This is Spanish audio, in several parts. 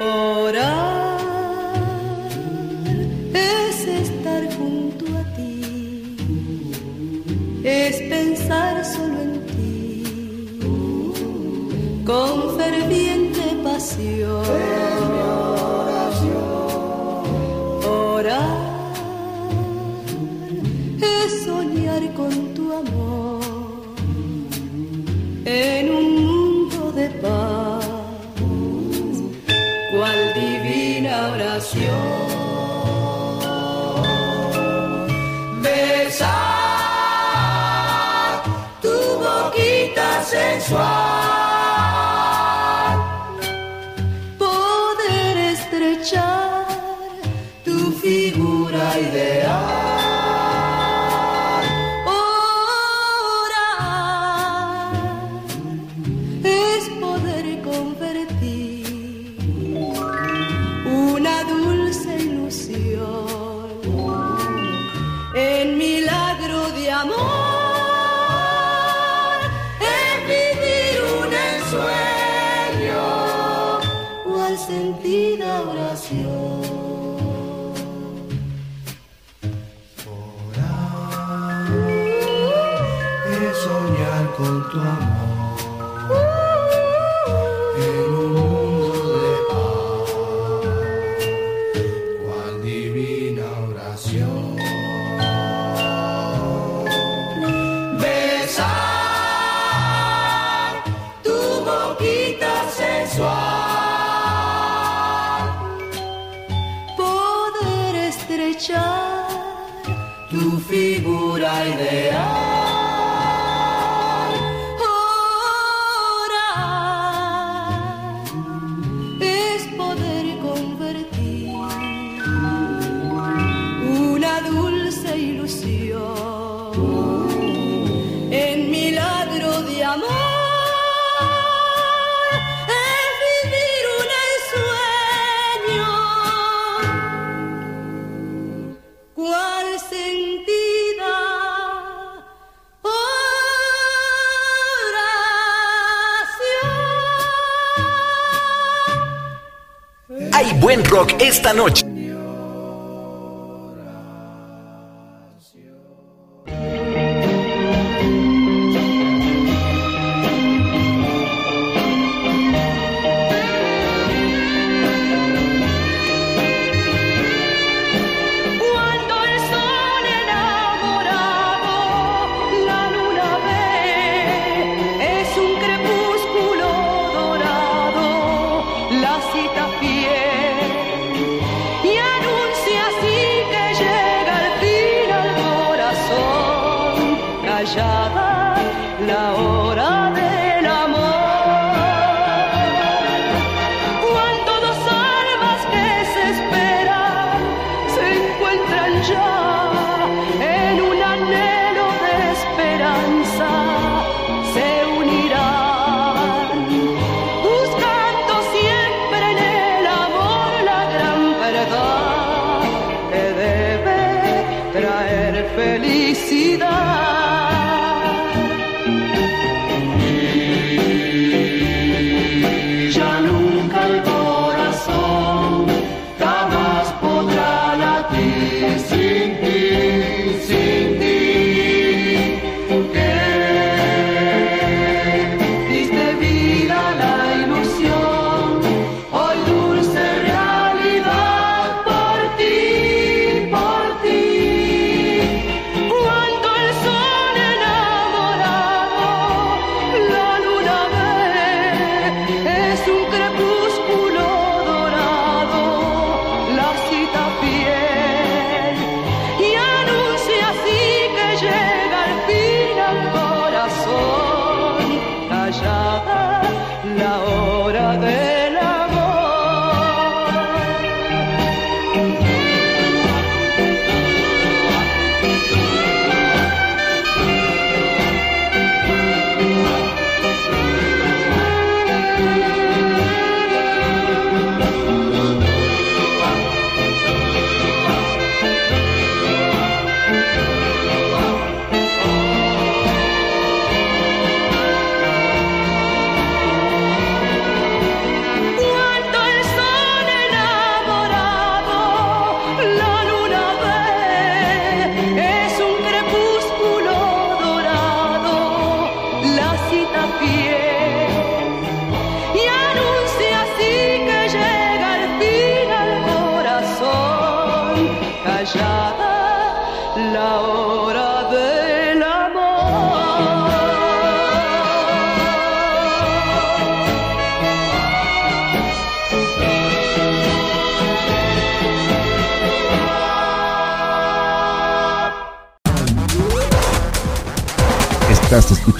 esta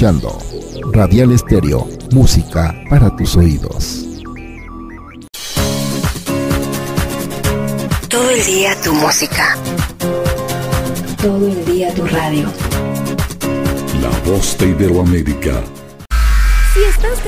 escuchando Radial Estéreo, música para tus oídos. Todo el día tu música. Todo el día tu radio. La voz de Iberoamérica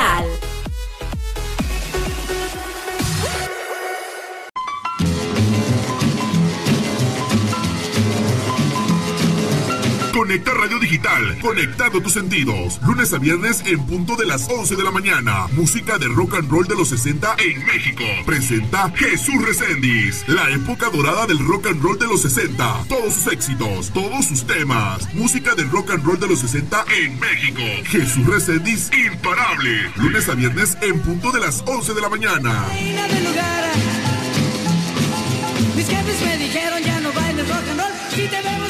Digital. Conecta Radio Digital, conectando tus sentidos. Lunes a viernes en punto de las 11 de la mañana. Música de rock and roll de los 60 en México. Presenta Jesús Reséndiz. La época dorada del rock and roll de los 60. Todos sus éxitos, todos sus temas. Música del rock and roll de los 60 en México. Jesús Reséndiz, imparable. Lunes a viernes en punto de las 11 de la mañana. Mis jefes me dijeron ya no bailes rock and roll. Si te vemos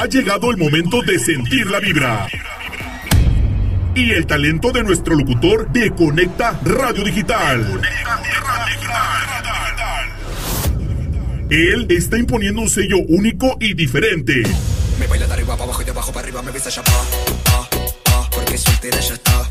Ha llegado el momento de sentir la vibra. Y el talento de nuestro locutor de Conecta Radio Digital. Él está imponiendo un sello único y diferente. Me baila de arriba para abajo y de abajo para arriba me besa ya pa, ah, ah, porque soltera ya está.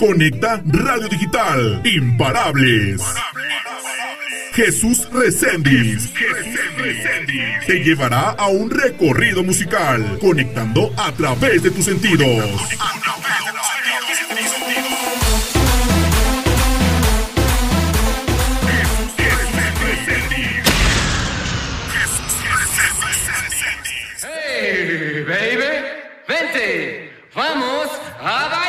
Conecta Radio Digital. Imparables. Jesús Reséndiz. Te llevará a un recorrido musical, conectando a través de tus sentidos. Hey, baby, vente, vamos a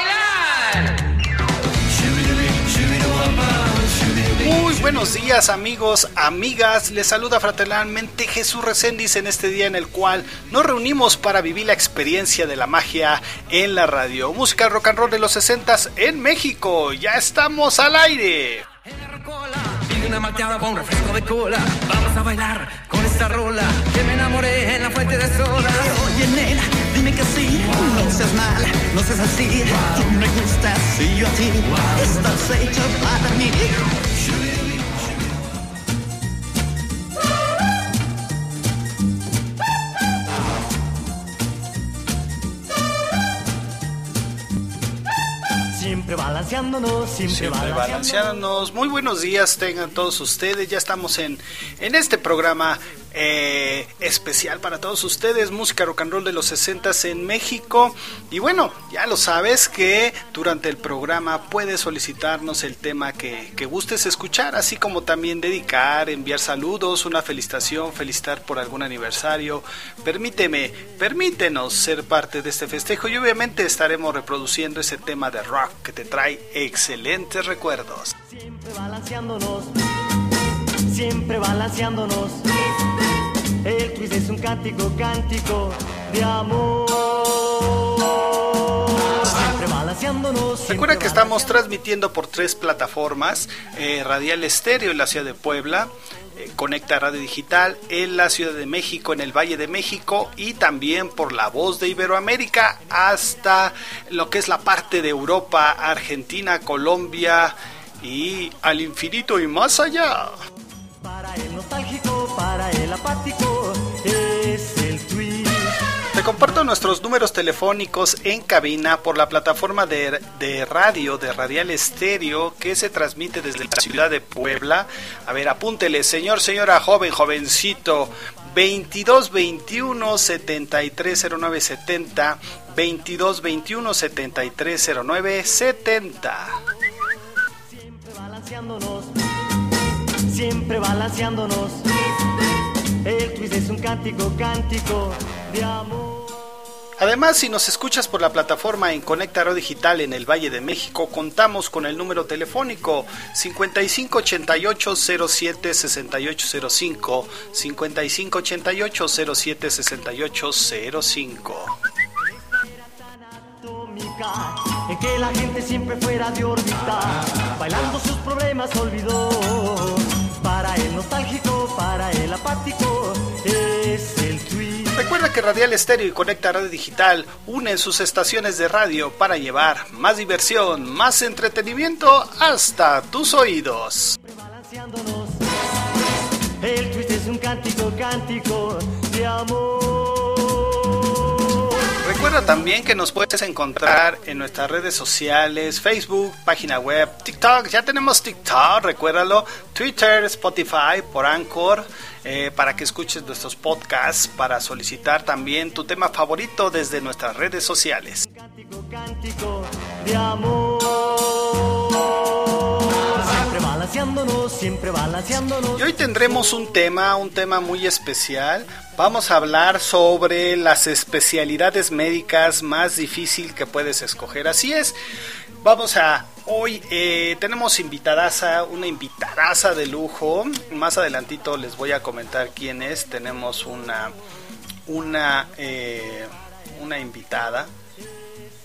buenos días amigos, amigas. Les saluda fraternalmente Jesús Reséndiz en este día en el cual nos reunimos para vivir la experiencia de la magia en la radio. Música rock and roll de los 60 en México. Ya estamos al aire. una malteada con refresco de cola. Vamos a bailar con esta rola. Que me enamoré en la fuente de soda. Oye, nena, dime que sí. No seas mala, no seas así. Tú me gustas y yo a ti. Estás hecho para mí. Siempre balanceándonos, siempre, balanceándonos. Muy buenos días tengan todos ustedes. Ya estamos en, en este programa eh, especial para todos ustedes, música rock and roll de los 60 en México. Y bueno, ya lo sabes que durante el programa puedes solicitarnos el tema que, que gustes escuchar, así como también dedicar, enviar saludos, una felicitación, felicitar por algún aniversario. Permíteme, permítenos ser parte de este festejo y obviamente estaremos reproduciendo ese tema de rock que te trae excelentes recuerdos. Siempre balanceándonos, siempre balanceándonos. El quiz es un cántico, cántico de amor. Recuerda que estamos transmitiendo por tres plataformas: eh, Radial Estéreo en la ciudad de Puebla, Conecta Radio Digital en la Ciudad de México, en el Valle de México y también por la voz de Iberoamérica hasta lo que es la parte de Europa, Argentina, Colombia y al infinito y más allá. Para el nostálgico, para el apático. Comparto nuestros números telefónicos en cabina por la plataforma de, radio de Radial Estéreo que se transmite desde la ciudad de Puebla. A ver, apúntele, señor, señora, joven, jovencito. 22 21 73 09 70 22 21 73 09 70 Siempre balanceándonos siempre balanceándonos. El twist es un cántico, cántico de amor. Además, si nos escuchas por la plataforma en Conectaro Digital en el Valle de México, contamos con el número telefónico 5588-07-6805, 5588-07-6805 en que la gente siempre fuera de órbita, bailando sus problemas olvidó para el nostálgico, para el apático. Recuerda que Radial Estéreo y Conecta Radio Digital unen sus estaciones de radio para llevar más diversión, más entretenimiento hasta tus oídos. El es un cántico, cántico de amor. Recuerda también que nos puedes encontrar en nuestras redes sociales, Facebook, página web, TikTok, ya tenemos TikTok, recuérdalo, Twitter, Spotify, por Anchor, eh, para que escuches nuestros podcasts, para solicitar también tu tema favorito desde nuestras redes sociales. Cántico, cántico de amor. Balanceándonos, siempre balanceándonos. Y hoy tendremos un tema, un tema muy especial Vamos a hablar sobre las especialidades médicas más difícil que puedes escoger. Así es. Vamos a hoy eh, tenemos invitadaza, una invitadaza de lujo. Más adelantito les voy a comentar quién es. Tenemos una una eh, una invitada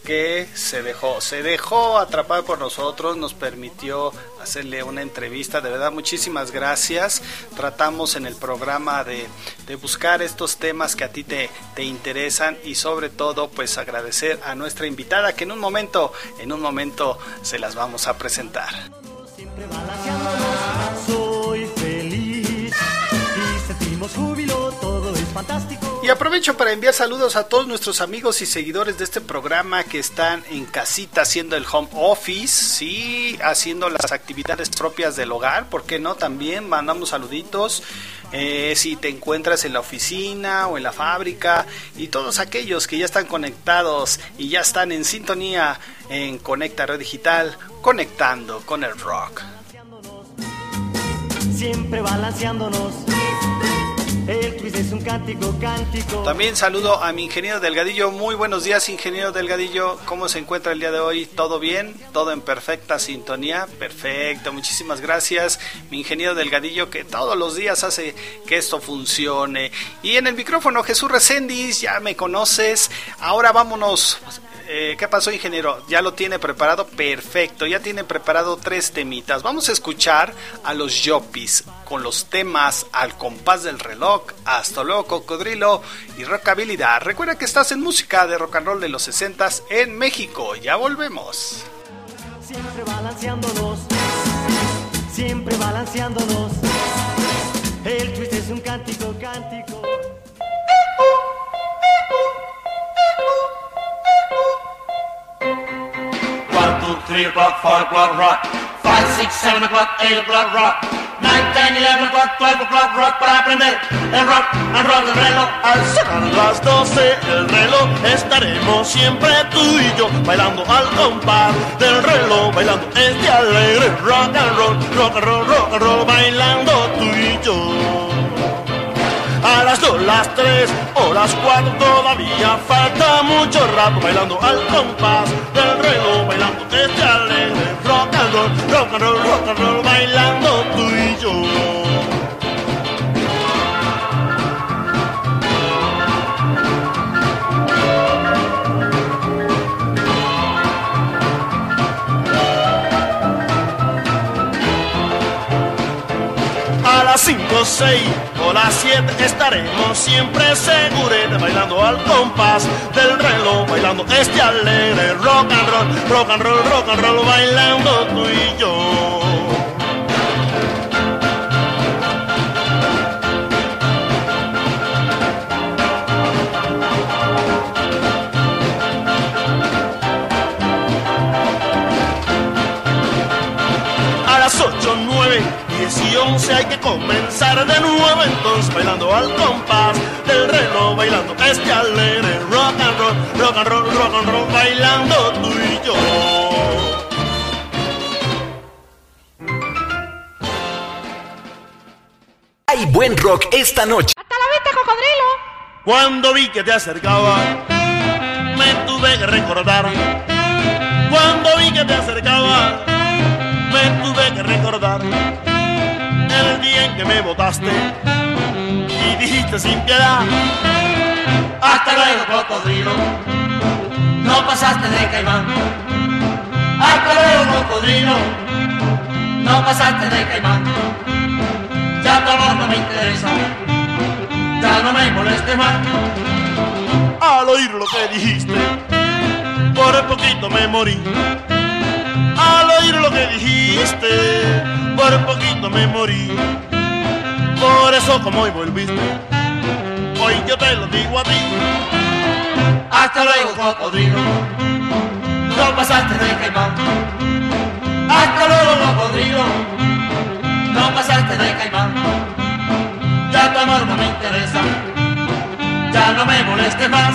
que se dejó, se dejó atrapar por nosotros, nos permitió hacerle una entrevista, de verdad muchísimas gracias. Tratamos en el programa de, de buscar estos temas que a ti te, te, interesan y sobre todo pues agradecer a nuestra invitada que en un momento, en un momento se las vamos a presentar. Soy feliz y sentimos júbilo, todo es fantástico. Y aprovecho para enviar saludos a todos nuestros amigos y seguidores de este programa que están en casita haciendo el home office, sí, haciendo las actividades propias del hogar, ¿por qué no? También mandamos saluditos. Eh, si te encuentras en la oficina o en la fábrica y todos aquellos que ya están conectados y ya están en sintonía en Conecta Red Digital, conectando con el rock. Siempre balanceándonos el twist es un cántico, cántico. También saludo a mi ingeniero Delgadillo. Muy buenos días, ingeniero Delgadillo. ¿Cómo se encuentra el día de hoy? ¿Todo bien? ¿Todo en perfecta sintonía? Perfecto, muchísimas gracias. Mi ingeniero Delgadillo que todos los días hace que esto funcione. Y en el micrófono Jesús Recendis, ya me conoces. Ahora vámonos eh, ¿qué pasó, ingeniero? ¿Ya lo tiene preparado? Perfecto, ya tiene preparado tres temitas. Vamos a escuchar a los Yopis con los temas Al compás del reloj, Hasta luego, Cocodrilo y Rockabilidad. Recuerda que estás en música de rock and roll de los 60 en México. Ya volvemos. Siempre balanceándonos, siempre balanceándonos. El three o'clock, four o'clock, rock. Five, six, seven o'clock, eight o'clock, rock. Nine, ten, eleven o'clock, twelve o'clock, rock para aprender el rock and roll del reloj. Al sacar las doce el reloj estaremos siempre tú y yo bailando al compás del reloj, bailando este alegre rock and roll, rock and roll, rock and roll, bailando tú y yo. A las dos, las tres o las cuatro todavía falta mucho rato bailando al compás del reloj, bailando este alegre rock and roll, rock and roll, rock and roll, bailando tú y yo. A las cinco 6 o las 7 estaremos siempre seguros bailando al compás del reloj, bailando este alegre rock and roll, rock and roll, rock and roll, bailando tú y yo. 10 y 11 hay que comenzar de nuevo entonces bailando al compás del reloj, bailando este alegre rock and roll, rock and roll, rock and roll, bailando tú y yo. Hay buen rock esta noche. ¡Hasta la vista, cocodrilo! Cuando vi que te acercaba, me tuve que recordar. Cuando vi que te acercaba, me tuve que recordar. El día en que me botaste y dijiste sin piedad. Hasta luego, cocodrilo. No pasaste de caimán. Hasta luego, cocodrilo. No pasaste de caimán. Ya tu amor no me interesa. Ya no me moleste más. Al oír lo que dijiste, por poquito me morí. Lo que dijiste, por poquito me morí. Por eso como hoy volviste, hoy yo te lo digo a ti. Hasta luego, cocodrilo. No pasaste de caimán. Hasta luego, cocodrilo. No pasaste de caimán. Ya tu amor no me interesa. Ya no me moleste más.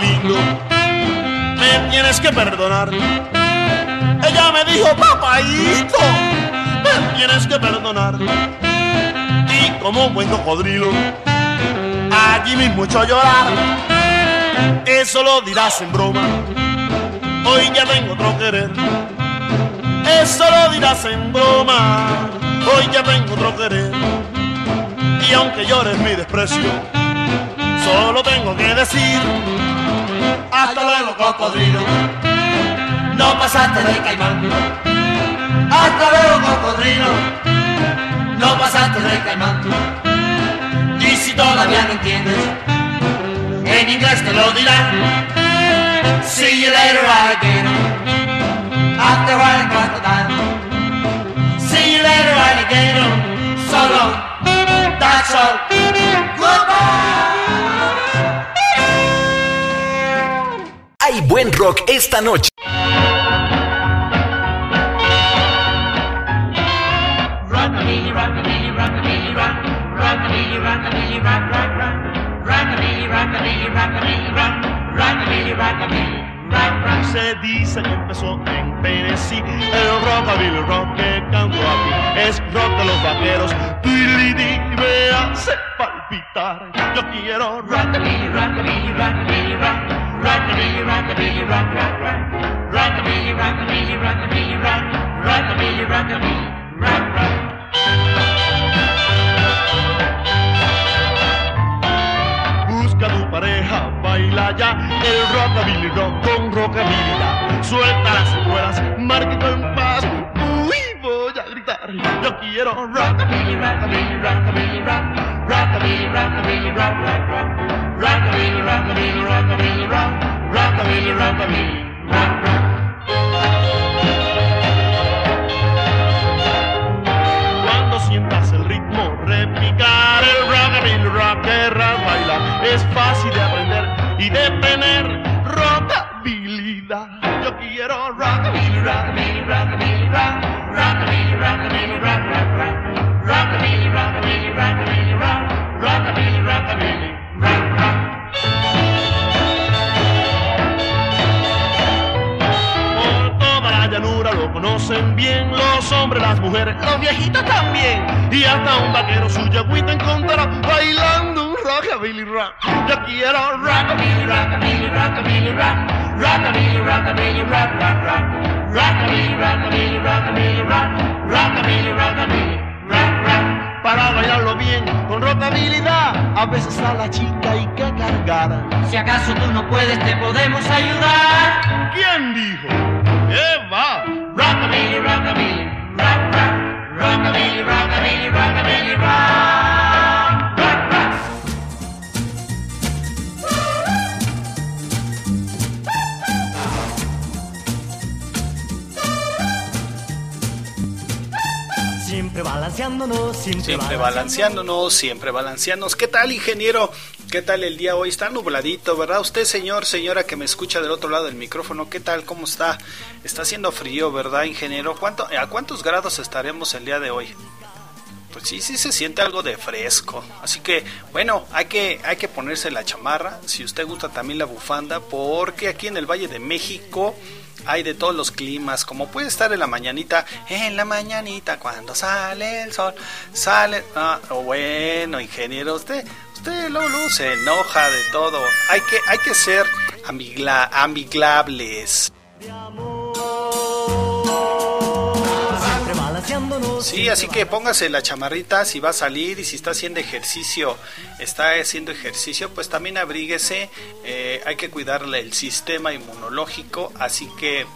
Me tienes que perdonar. Ella me dijo, papaito, me tienes que perdonar. Y como buen cocodrilo, allí mismo echó a llorar. Eso lo dirás en broma, hoy ya tengo otro querer. Eso lo dirás en broma, hoy ya tengo otro querer. Y aunque llores mi desprecio, solo tengo que decir Hasta luego, cocodrilo. No pasaste de caimán. Hasta luego, cocodrilo. No pasaste de caimán. Y si todavía no entiendes, en inglés te lo dirán. See you later, alligator. After a crocodile. See you later, alligator. So long. That's all. Goodbye. Hay buen rock esta noche. Rockabilly, rockabilly, rockabilly, rock. Rockabilly, rockabilly, rock, rock, rock. Rockabilly, rockabilly, rockabilly, rock. Rockabilly, rockabilly, rock, rock. Se dice que empezó en Tennessee El rockabilly rock que canto aquí Es rock de los vaqueros Tiriridi, me hace palpitar Yo quiero Rockabilly, rockabilly, rockabilly, rock. Rockabilly, rockabilly, rock, rock, rock. Rockabilly, rockabilly, rockabilly, rock. Rockabilly, rockabilly, rock, rock. Busca tu pareja, baila ya El rockabilly rock con rockabilidad Suelta las secuelas, marquito en paz Uy, voy a gritar Yo quiero rockabilly, rockabilly, rockabilly, rock Rockabilly, rockabilly, rock, rock, rock Rockabilly, rockabilly, rockabilly, rock. Rockabilly, rockabilly, rock, rock. Cuando sientas el ritmo repicar el rockabilly rock querrás bailar es fácil de aprender y de conocen bien los hombres, las mujeres, los viejitos también. Y hasta un vaquero su yagüita encontrará bailando un rockabilly rock. Yo quiero rockabilly, rockabilly, rockabilly rock. Rockabilly, rockabilly, rock, rock, rock. Rockabilly, rockabilly, rockabilly, rock, rockabilly, rockabilly, rock, rock. Para bailarlo bien, con rocabilidad, a veces a la chica hay que cargar. Si acaso tú no puedes, te podemos ayudar. ¿Quién dijo? Eva. Rockabilly, rockabilly, rock, rock, rockabilly, rockabilly, rockabilly, rock, rock, rock. Siempre balanceándonos, siempre, Siempre balanceándonos, siempre balanceándonos. ¿Qué tal, ingeniero? ¿Qué tal el día hoy? Está nubladito, ¿verdad? Usted, señor, señora que me escucha del otro lado del micrófono, ¿qué tal? ¿Cómo está? Está haciendo frío, ¿verdad, ingeniero? ¿Cuánto, ¿A cuántos grados estaremos el día de hoy? Pues sí, sí se siente algo de fresco. Así que, bueno, hay que, hay que ponerse la chamarra. Si usted gusta también la bufanda, porque aquí en el Valle de México hay de todos los climas, como puede estar en la mañanita, en la mañanita cuando sale el sol, sale, ah, bueno, ingeniero, usted, usted luego, se enoja de todo, hay que, hay que ser amigla, amigables. Sí, así que póngase la chamarrita si va a salir y si está haciendo ejercicio, está haciendo ejercicio, pues también abríguese. Eh, hay que cuidarle el sistema inmunológico, así que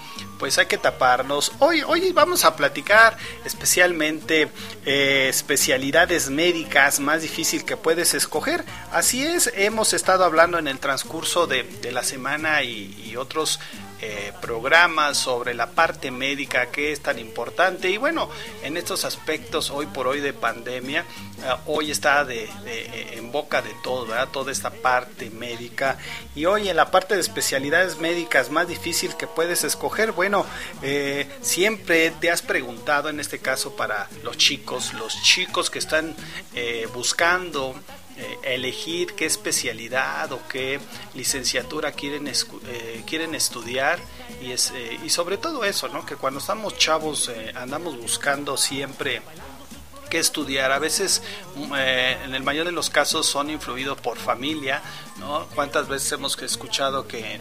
pues hay que taparnos. Hoy, hoy vamos a platicar especialmente eh, especialidades médicas más difícil que puedes escoger. Así es, hemos estado hablando en el transcurso de, de la semana y, otros eh, programas sobre la parte médica que es tan importante y bueno en estos aspectos hoy por hoy de pandemia eh, hoy está de, de, en boca de todo ¿verdad? toda esta parte médica y hoy en la parte de especialidades médicas más difícil que puedes escoger bueno eh, siempre te has preguntado en este caso para los chicos los chicos que están eh, buscando eh, elegir qué especialidad o qué licenciatura quieren, quieren estudiar y, es, y sobre todo eso, ¿no? que cuando estamos chavos andamos buscando siempre qué estudiar. A veces, eh, en el mayor de los casos, son influidos por familia. ¿no? ¿Cuántas veces hemos escuchado que,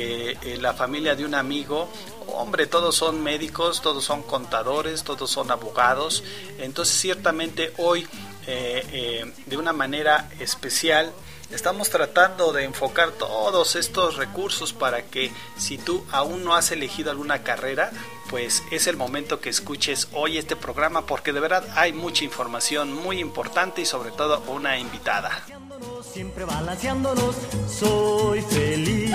eh, la familia de un amigo, hombre, todos son médicos, todos son contadores, todos son abogados? Entonces, ciertamente hoy, eh, eh, de una manera especial, estamos tratando de enfocar todos estos recursos para que si tú aún no has elegido alguna carrera, pues es el momento que escuches hoy este programa porque de verdad hay mucha información muy importante y sobre todo una invitada. Siempre balanceándonos, soy feliz.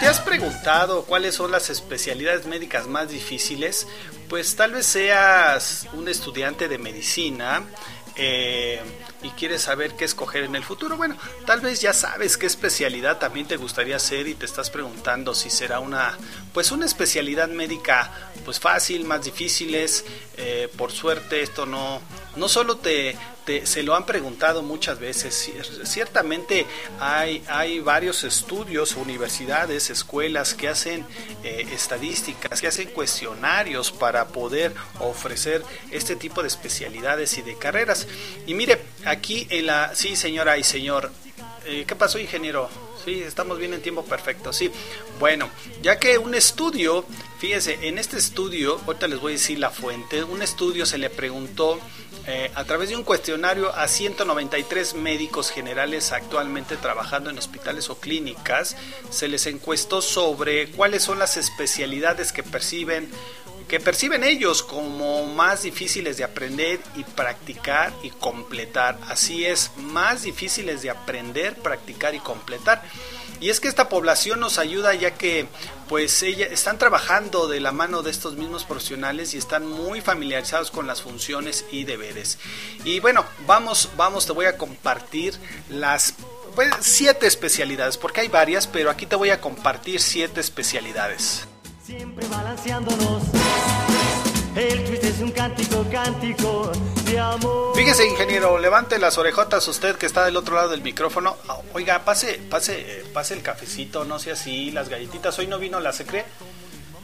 ¿Te has preguntado cuáles son las especialidades médicas más difíciles? Pues tal vez seas un estudiante de medicina, eh, y quieres saber qué escoger en el futuro, bueno, tal vez ya sabes qué especialidad también te gustaría hacer y te estás preguntando si será una, pues una especialidad médica, pues fácil, más difíciles. Eh, por suerte esto no, no solo te, te, se lo han preguntado muchas veces. Ciertamente hay, hay varios estudios, universidades, escuelas que hacen eh, estadísticas, que hacen cuestionarios para poder ofrecer este tipo de especialidades y de carreras. Y mire, aquí en la... Sí, señora y señor. Eh, ¿Qué pasó, ingeniero? Sí, estamos bien en tiempo perfecto. Sí, bueno, ya que un estudio, fíjese, en este estudio, ahorita les voy a decir la fuente, un estudio se le preguntó eh, a través de un cuestionario a 193 médicos generales actualmente trabajando en hospitales o clínicas, se les encuestó sobre cuáles son las especialidades que perciben que perciben ellos como más difíciles de aprender y practicar y completar. Así es, más difíciles de aprender, practicar y completar. Y es que esta población nos ayuda ya que pues ella, están trabajando de la mano de estos mismos profesionales y están muy familiarizados con las funciones y deberes. Y bueno, vamos, vamos, te voy a compartir las pues, siete especialidades, porque hay varias, pero aquí te voy a compartir siete especialidades. Siempre balanceándonos. El twist es un cántico, cántico. Fíjese, ingeniero, levante las orejotas usted que está del otro lado del micrófono. Ah, Oiga, pase, pase, pase el cafecito, no sea así, las galletitas. Hoy no vino la secre.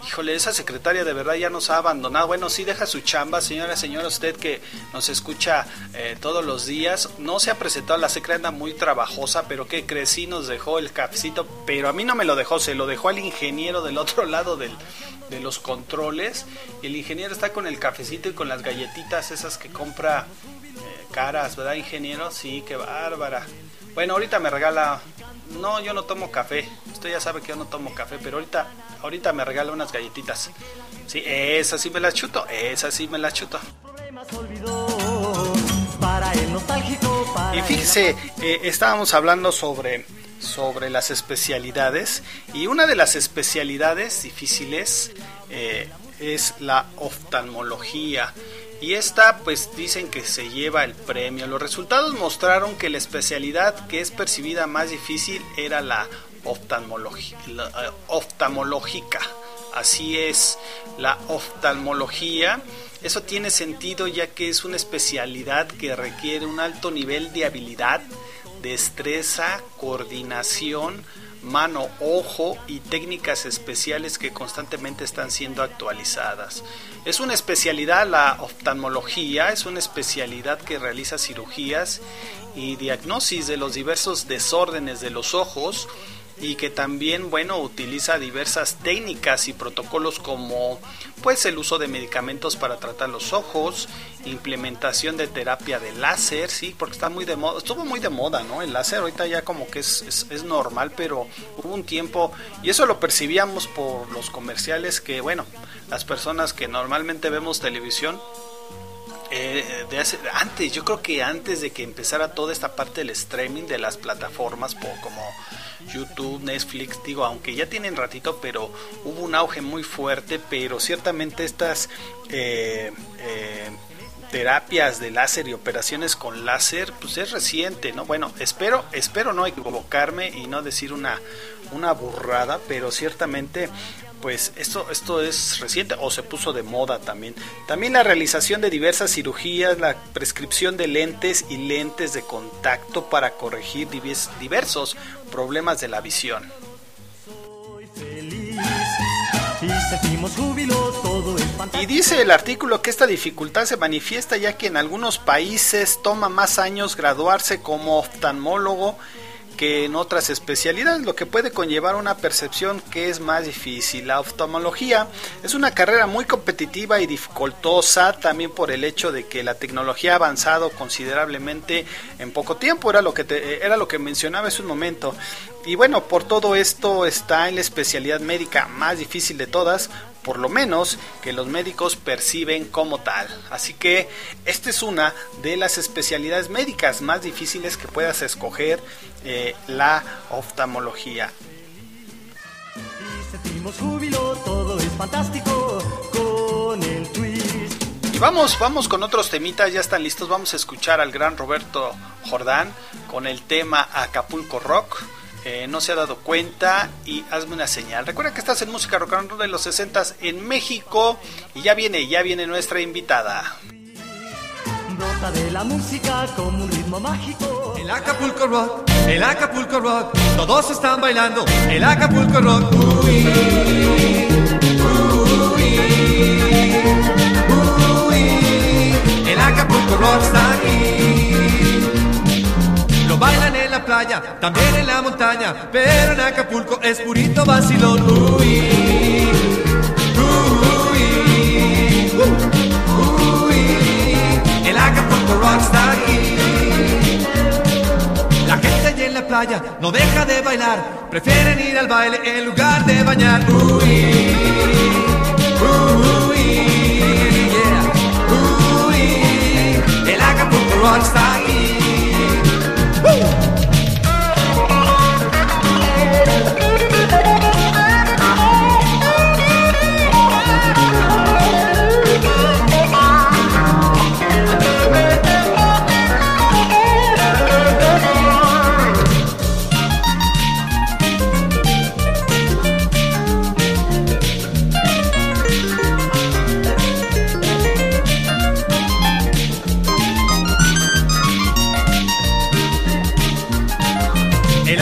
Híjole, esa secretaria de verdad ya nos ha abandonado. Bueno, sí deja su chamba, señora, señora, usted que nos escucha eh, todos los días. No se ha presentado, la secretaria muy trabajosa, pero que crecí, nos dejó el cafecito, pero a mí no me lo dejó, se lo dejó al ingeniero del otro lado del, de los controles. Y el ingeniero está con el cafecito y con las galletitas esas que compra eh, caras, ¿verdad, ingeniero? Sí, qué bárbara. Bueno, ahorita me regala. No, yo no tomo café. Usted ya sabe que yo no tomo café, pero ahorita, ahorita me regala unas galletitas. Sí, esa sí me la chuto, esa sí me la chuto. Y fíjese, eh, estábamos hablando sobre, sobre las especialidades y una de las especialidades difíciles eh, es la oftalmología y esta pues dicen que se lleva el premio. Los resultados mostraron que la especialidad que es percibida más difícil era la, eh, oftalmológica. Así es, la oftalmología. Eso tiene sentido ya que es una especialidad que requiere un alto nivel de habilidad, destreza, coordinación, mano, ojo y técnicas especiales que constantemente están siendo actualizadas. Es una especialidad, la oftalmología, es una especialidad que realiza cirugías y diagnosis de los diversos desórdenes de los ojos y que también bueno utiliza diversas técnicas y protocolos como pues el uso de medicamentos para tratar los ojos, implementación de terapia de láser, sí, porque está muy de moda, estuvo muy de moda, ¿no? El láser ahorita ya como que es, es, normal, pero hubo un tiempo, y eso lo percibíamos por los comerciales, que bueno, las personas que normalmente vemos televisión, eh, de hace, antes, yo creo que antes de que empezara toda esta parte del streaming de las plataformas como YouTube, Netflix, digo, aunque ya tienen ratito, pero hubo un auge muy fuerte, pero ciertamente estas eh, eh, terapias de láser y operaciones con láser, pues es reciente, ¿no? Bueno, espero, espero no equivocarme y no decir una, una burrada, pero ciertamente pues esto, esto es reciente o se puso de moda también. También la realización de diversas cirugías, la prescripción de lentes y lentes de contacto para corregir diversos problemas de la visión. Y dice el artículo que esta dificultad se manifiesta ya que en algunos países toma más años graduarse como oftalmólogo que en otras especialidades, lo que puede conllevar una percepción que es más difícil. La oftalmología es una carrera muy competitiva y dificultosa también por el hecho de que la tecnología ha avanzado considerablemente en poco tiempo, era lo que era lo que mencionaba hace un momento. Y bueno, por todo esto está en la especialidad médica más difícil de todas, por lo menos que los médicos perciben como tal. Así que esta es una de las especialidades médicas más difíciles que puedas escoger, eh, la oftalmología. Y vamos, vamos con otros temitas, ya están listos, vamos a escuchar al gran Roberto Jordán con el tema Acapulco Rock. Eh, no se ha dado cuenta y hazme una señal. Recuerda que estás en Música Rock and Roll de los 60 en México y ya viene, ya viene nuestra invitada. Brota de la música como un ritmo mágico. El Acapulco Rock, el Acapulco Rock, todos están bailando. El Acapulco Rock, uy, uy, uy, el Acapulco Rock está bailan en la playa, también en la montaña, pero en Acapulco es purito vacilón. Uy, uy, uy, el Acapulco Rock. La gente allí en la playa no deja de bailar, prefieren ir al baile en lugar de bañar. Uy, uy, yeah, uy, el Acapulco Rock. Woo!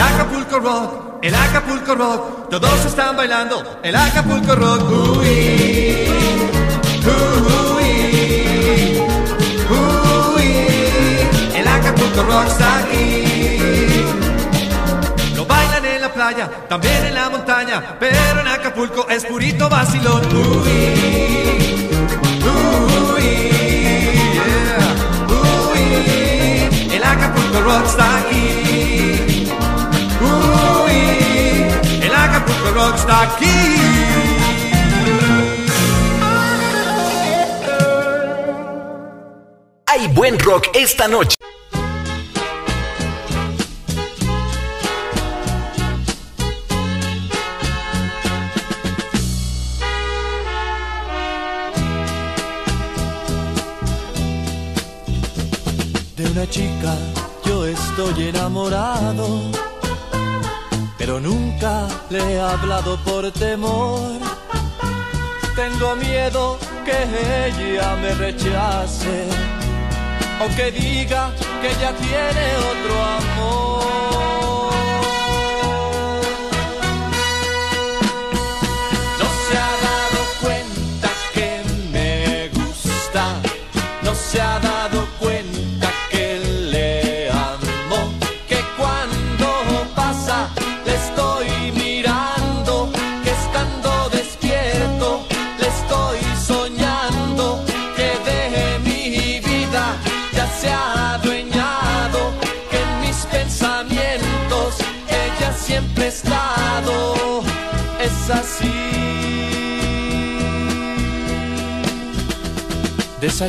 El Acapulco Rock, el Acapulco Rock, todos están bailando el Acapulco Rock. Uy, uy, uy, el Acapulco Rock está aquí. Lo bailan en la playa, también en la montaña, pero en Acapulco es purito vacilón. Uy, el Acapulco Rock está aquí. Hay buen rock esta noche. De una chica yo estoy enamorado pero nunca le he hablado por temor. Tengo miedo que ella me rechace, o que diga que ya tiene otro amor.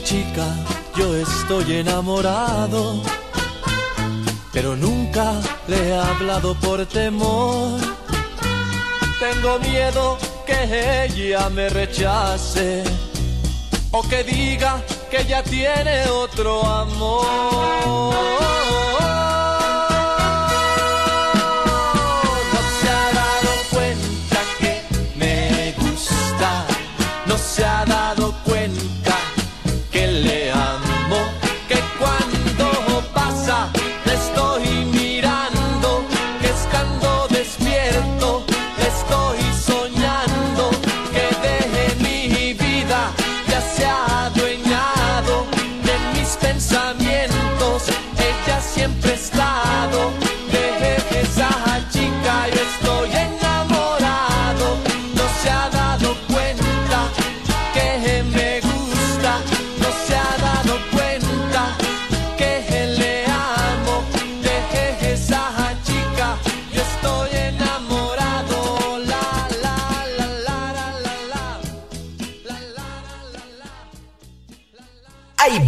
chica yo estoy enamorado, pero nunca le he hablado por temor. Tengo miedo que ella me rechace o que diga que ya tiene otro amor.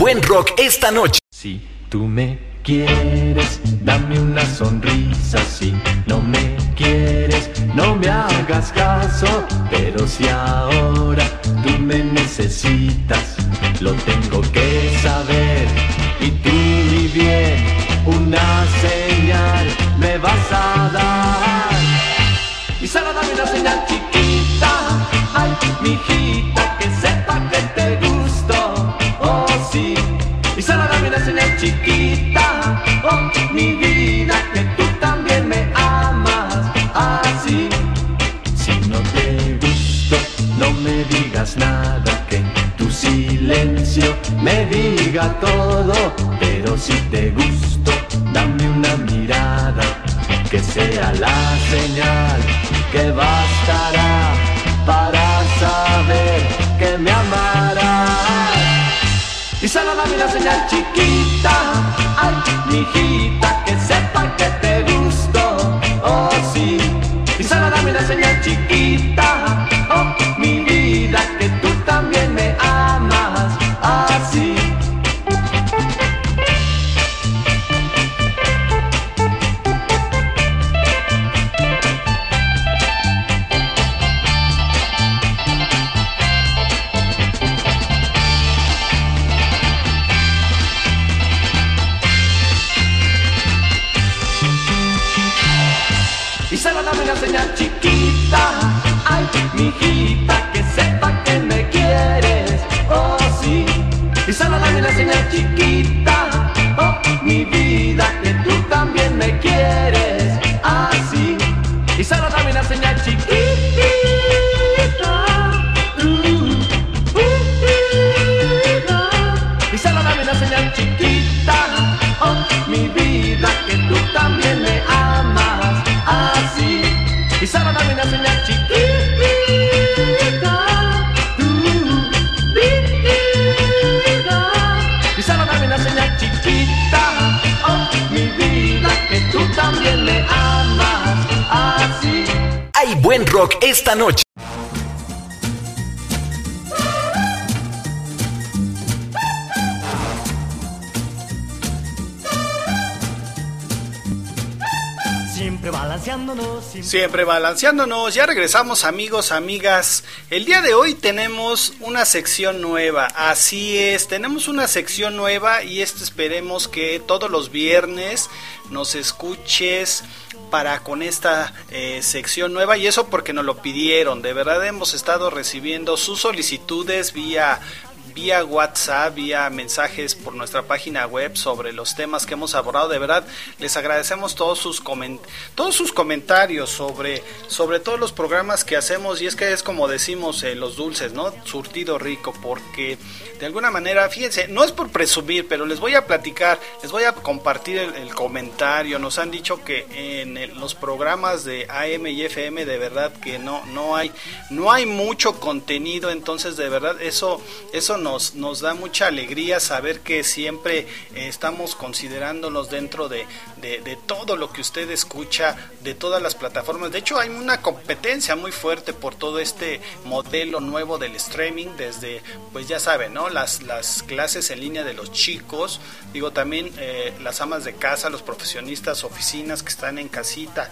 buen rock esta noche. Rock esta noche. Siempre balanceándonos, ya regresamos amigos, amigas. El día de hoy tenemos una sección nueva, así es, tenemos una sección nueva y esto esperemos que todos los viernes nos escuches para con esta eh, sección nueva. Y eso porque nos lo pidieron, de verdad hemos estado recibiendo sus solicitudes vía vía WhatsApp, vía mensajes por nuestra página web sobre los temas que hemos abordado. De verdad, les agradecemos todos sus coment todos sus comentarios sobre sobre todos los programas que hacemos y es que es como decimos eh, los dulces, ¿no? Surtido rico porque de alguna manera, fíjense, no es por presumir, pero les voy a platicar, les voy a compartir el, comentario. Nos han dicho que en los programas de AM y FM de verdad que no no hay no hay mucho contenido, entonces de verdad eso eso nos, da mucha alegría saber que siempre eh, estamos considerándolos dentro de, todo lo que usted escucha, de todas las plataformas. De hecho, hay una competencia muy fuerte por todo este modelo nuevo del streaming, desde, pues ya saben, ¿no? Las, las clases en línea de los chicos, digo también eh, las amas de casa, los profesionistas, oficinas que están en casita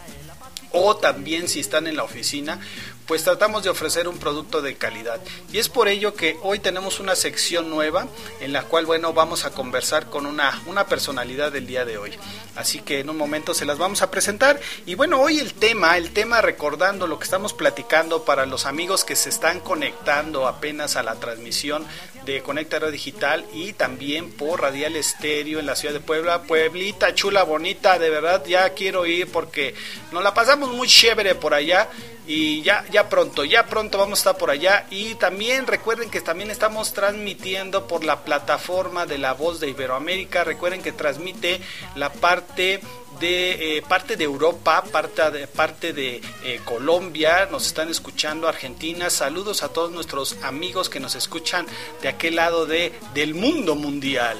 o también si están en la oficina, pues tratamos de ofrecer un producto de calidad. Y es por ello que hoy tenemos una sección nueva en la cual, bueno, vamos a conversar con una, una personalidad del día de hoy. Así que en un momento se las vamos a presentar. Y bueno, hoy el tema, el tema recordando lo que estamos platicando para los amigos que se están conectando apenas a la transmisión de Conecta Radio Digital y también por Radial Estéreo en la ciudad de Puebla. Pueblita chula, bonita, de verdad ya quiero ir porque nos la pasamos muy chévere por allá y ya ya pronto, ya pronto vamos a estar por allá y también recuerden que también estamos transmitiendo por la plataforma de La Voz de Iberoamérica. Recuerden que transmite la parte de eh, parte de Europa, parte de, parte de eh, Colombia, nos están escuchando Argentina. Saludos a todos nuestros amigos que nos escuchan de aquel lado de, del mundo mundial.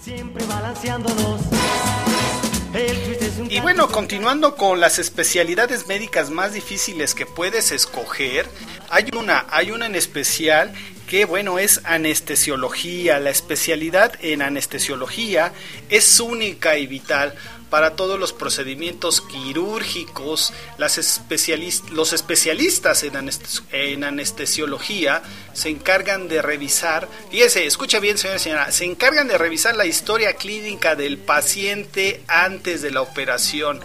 Siempre balanceándonos. Y bueno, continuando con las especialidades médicas más difíciles que puedes escoger, hay una, hay una en especial que bueno es anestesiología. La especialidad en anestesiología es única y vital para todos los procedimientos quirúrgicos. Las los especialistas en, en, anestesiología se encargan de revisar, fíjese, escucha bien señora señora, se encargan de revisar la historia clínica del paciente antes de la operación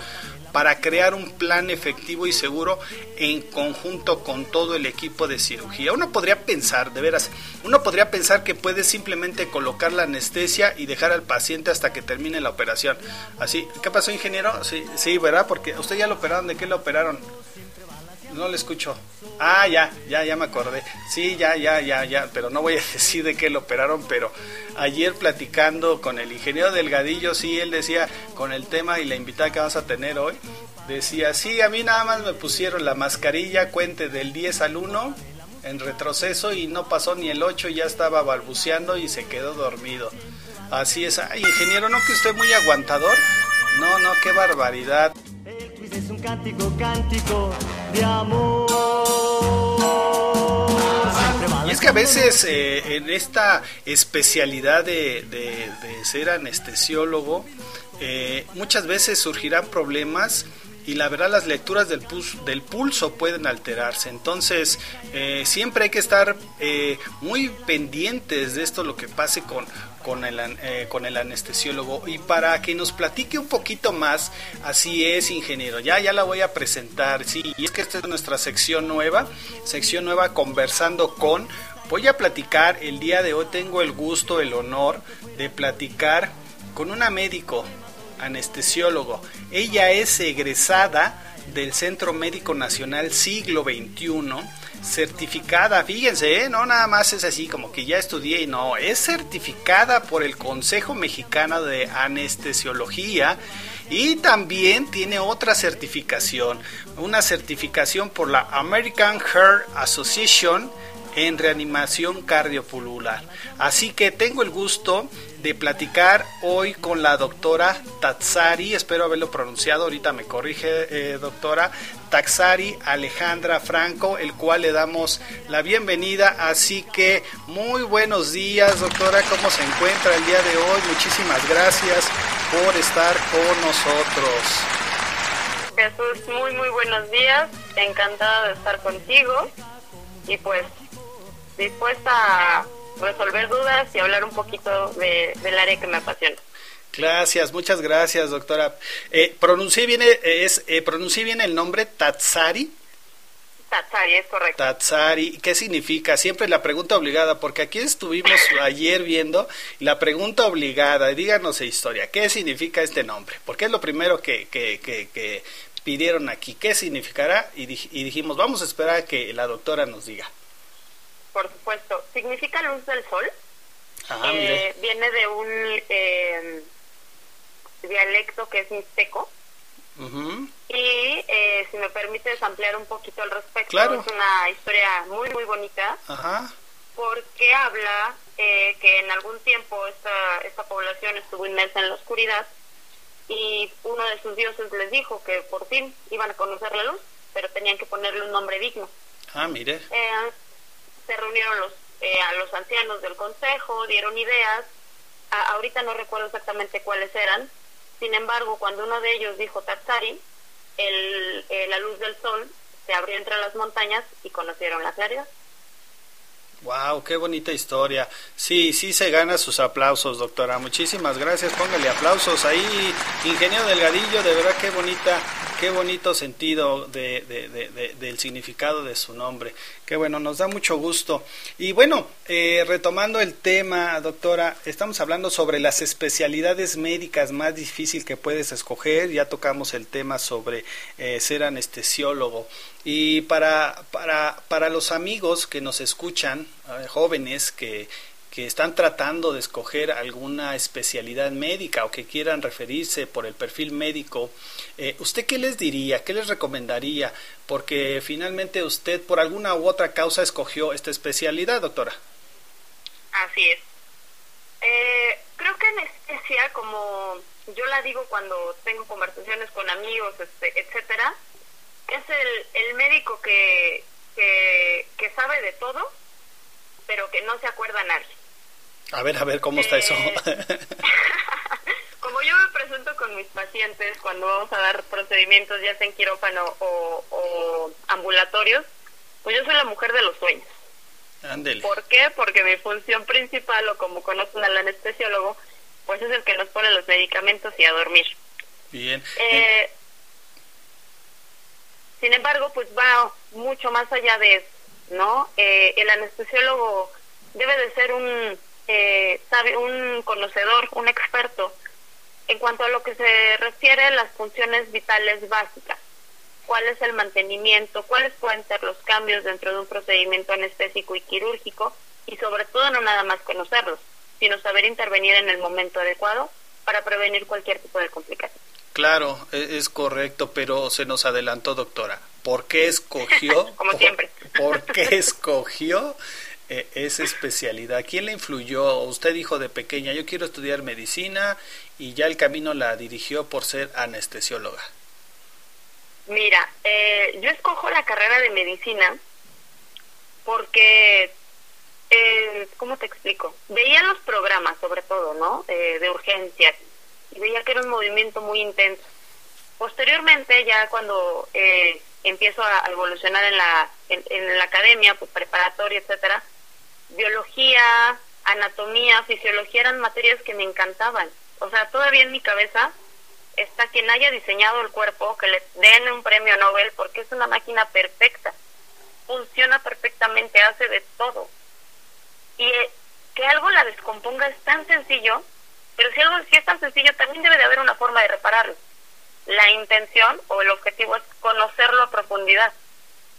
para crear un plan efectivo y seguro en conjunto con todo el equipo de cirugía. Uno podría pensar, de veras, uno podría pensar que puede simplemente colocar la anestesia y dejar al paciente hasta que termine la operación. Así, ¿qué pasó, ingeniero? Sí, sí, ¿verdad? Porque usted ya lo operaron, ¿de qué lo operaron? No le escucho. Ah, ya, ya, ya me acordé. Sí, ya, ya, ya, ya, pero no voy a decir de qué lo operaron, pero ayer platicando con el ingeniero Delgadillo, sí, él decía con el tema y la invitada que vamos a tener hoy, decía, sí, a mí nada más me pusieron la mascarilla, cuente del 10 al 1 en retroceso y no pasó ni el 8 y ya estaba balbuceando y se quedó dormido. Así es, Ay, ingeniero, ¿no que usted es muy aguantador? No, no, qué barbaridad. Es un cántico, cántico de amor. Y es que a veces eh, en esta especialidad de, de, de ser anestesiólogo, eh, muchas veces surgirán problemas y la verdad las lecturas del pulso, del pulso pueden alterarse. Entonces eh, siempre hay que estar eh, muy pendientes de esto, lo que pase con, con el, eh, con el anestesiólogo. Y para que nos platique un poquito más, así es, ingeniero, ya, ya la voy a presentar. Sí, y es que esta es nuestra sección nueva, sección nueva conversando con. Voy a platicar, el día de hoy tengo el gusto, el honor de platicar con una médico, anestesiólogo. Ella es egresada del Centro Médico Nacional Siglo XXI, certificada, fíjense, ¿eh? no nada más es así como que ya estudié y no, es certificada por el Consejo Mexicano de Anestesiología y también tiene otra certificación, una certificación por la American Heart Association en reanimación cardiopulular. Así que tengo el gusto de platicar hoy con la doctora Tatsari, espero haberlo pronunciado, ahorita me corrige eh, doctora, Tatsari Alejandra Franco, el cual le damos la bienvenida. Así que muy buenos días doctora, ¿cómo se encuentra el día de hoy? Muchísimas gracias por estar con nosotros. Jesús, muy muy buenos días, encantada de estar contigo y pues dispuesta a resolver dudas y hablar un poquito de, del área que me apasiona. Gracias, muchas gracias, doctora. Eh, pronuncié bien, eh, es, eh, pronuncié bien el nombre Tatsari. Tatsari, es correcto. Tatsari, ¿qué significa? Siempre la pregunta obligada, porque aquí estuvimos ayer viendo la pregunta obligada. Díganos historia, ¿qué significa este nombre? Porque es lo primero que, que, que, pidieron aquí. ¿Qué significará? Y, y dijimos, vamos a esperar a que la doctora nos diga por supuesto. Significa luz del sol. Ah, eh, viene de un eh, dialecto que es mixteco. Y eh, si me permites ampliar un poquito al respecto, es una historia muy, muy bonita. Porque habla que en algún tiempo esta, esta población estuvo inmersa en la oscuridad y uno de sus dioses les dijo que por fin iban a conocer la luz, pero tenían que ponerle un nombre digno. Ah, mire se reunieron los, eh, a los ancianos del consejo, dieron ideas, ahorita no recuerdo exactamente cuáles eran, sin embargo, cuando uno de ellos dijo Tatsari, el, eh, la luz del sol se abrió entre las montañas y conocieron la claridad. Wow, qué bonita historia. Sí, sí se gana sus aplausos, doctora. Muchísimas gracias. Póngale aplausos ahí, ingeniero Delgadillo. De verdad, qué bonita, qué bonito sentido de, de, del significado de su nombre. Qué bueno, nos da mucho gusto. Y bueno, eh, retomando el tema, doctora, estamos hablando sobre las especialidades médicas más difíciles que puedes escoger. Ya tocamos el tema sobre eh, ser anestesiólogo. Y para, para, para los amigos que nos escuchan, jóvenes que, que están tratando de escoger alguna especialidad médica o que quieran referirse por el perfil médico, eh, ¿usted qué les diría? ¿Qué les recomendaría? Porque finalmente usted por alguna u otra causa escogió esta especialidad, doctora. Así es. Eh, creo que anestesia, como yo la digo cuando tengo conversaciones con amigos, este, etcétera, es el, el médico que, que, sabe de todo, pero que no se acuerda a nadie. A ver, a ver, ¿cómo está eso? Eh, como yo me presento con mis pacientes cuando vamos a dar procedimientos, ya sea en quirófano o, o ambulatorios, pues yo soy la mujer de los sueños. Ándele. ¿Por qué? Porque mi función principal, o como conocen al anestesiólogo, pues es el que nos pone los medicamentos y a dormir. Bien. Eh, sin embargo, pues va mucho más allá de eso, ¿no? Eh, el anestesiólogo debe de ser un, eh, sabe, un conocedor, un experto en cuanto a lo que se refiere a las funciones vitales básicas. ¿Cuál es el mantenimiento? ¿Cuáles pueden ser los cambios dentro de un procedimiento anestésico y quirúrgico? Y sobre todo no nada más conocerlos, sino saber intervenir en el momento adecuado para prevenir cualquier tipo de complicación. Claro, e, es correcto, pero se nos adelantó, doctora. ¿Por qué escogió? Como siempre. ¿Por qué escogió eh, esa especialidad? ¿Quién le influyó? Usted dijo de pequeña, yo quiero estudiar medicina y ya el camino la dirigió por ser anestesióloga. Mira, eh, yo escojo la carrera de medicina porque, eh, ¿cómo te explico? Veía los programas, sobre todo, ¿no? Eh, de urgencias y veía que era un movimiento muy intenso. Posteriormente, ya cuando eh, empiezo a evolucionar en la, en, la academia, pues preparatoria, etcétera, biología, anatomía, fisiología eran materias que me encantaban. O sea, todavía en mi cabeza está quien haya diseñado el cuerpo, que le den un premio Nobel, porque es una máquina perfecta. Funciona perfectamente, hace de todo. Y eh, que algo la descomponga es tan sencillo pero si algo si es tan sencillo, también debe de haber una forma de repararlo. la intención o el objetivo es conocerlo a profundidad.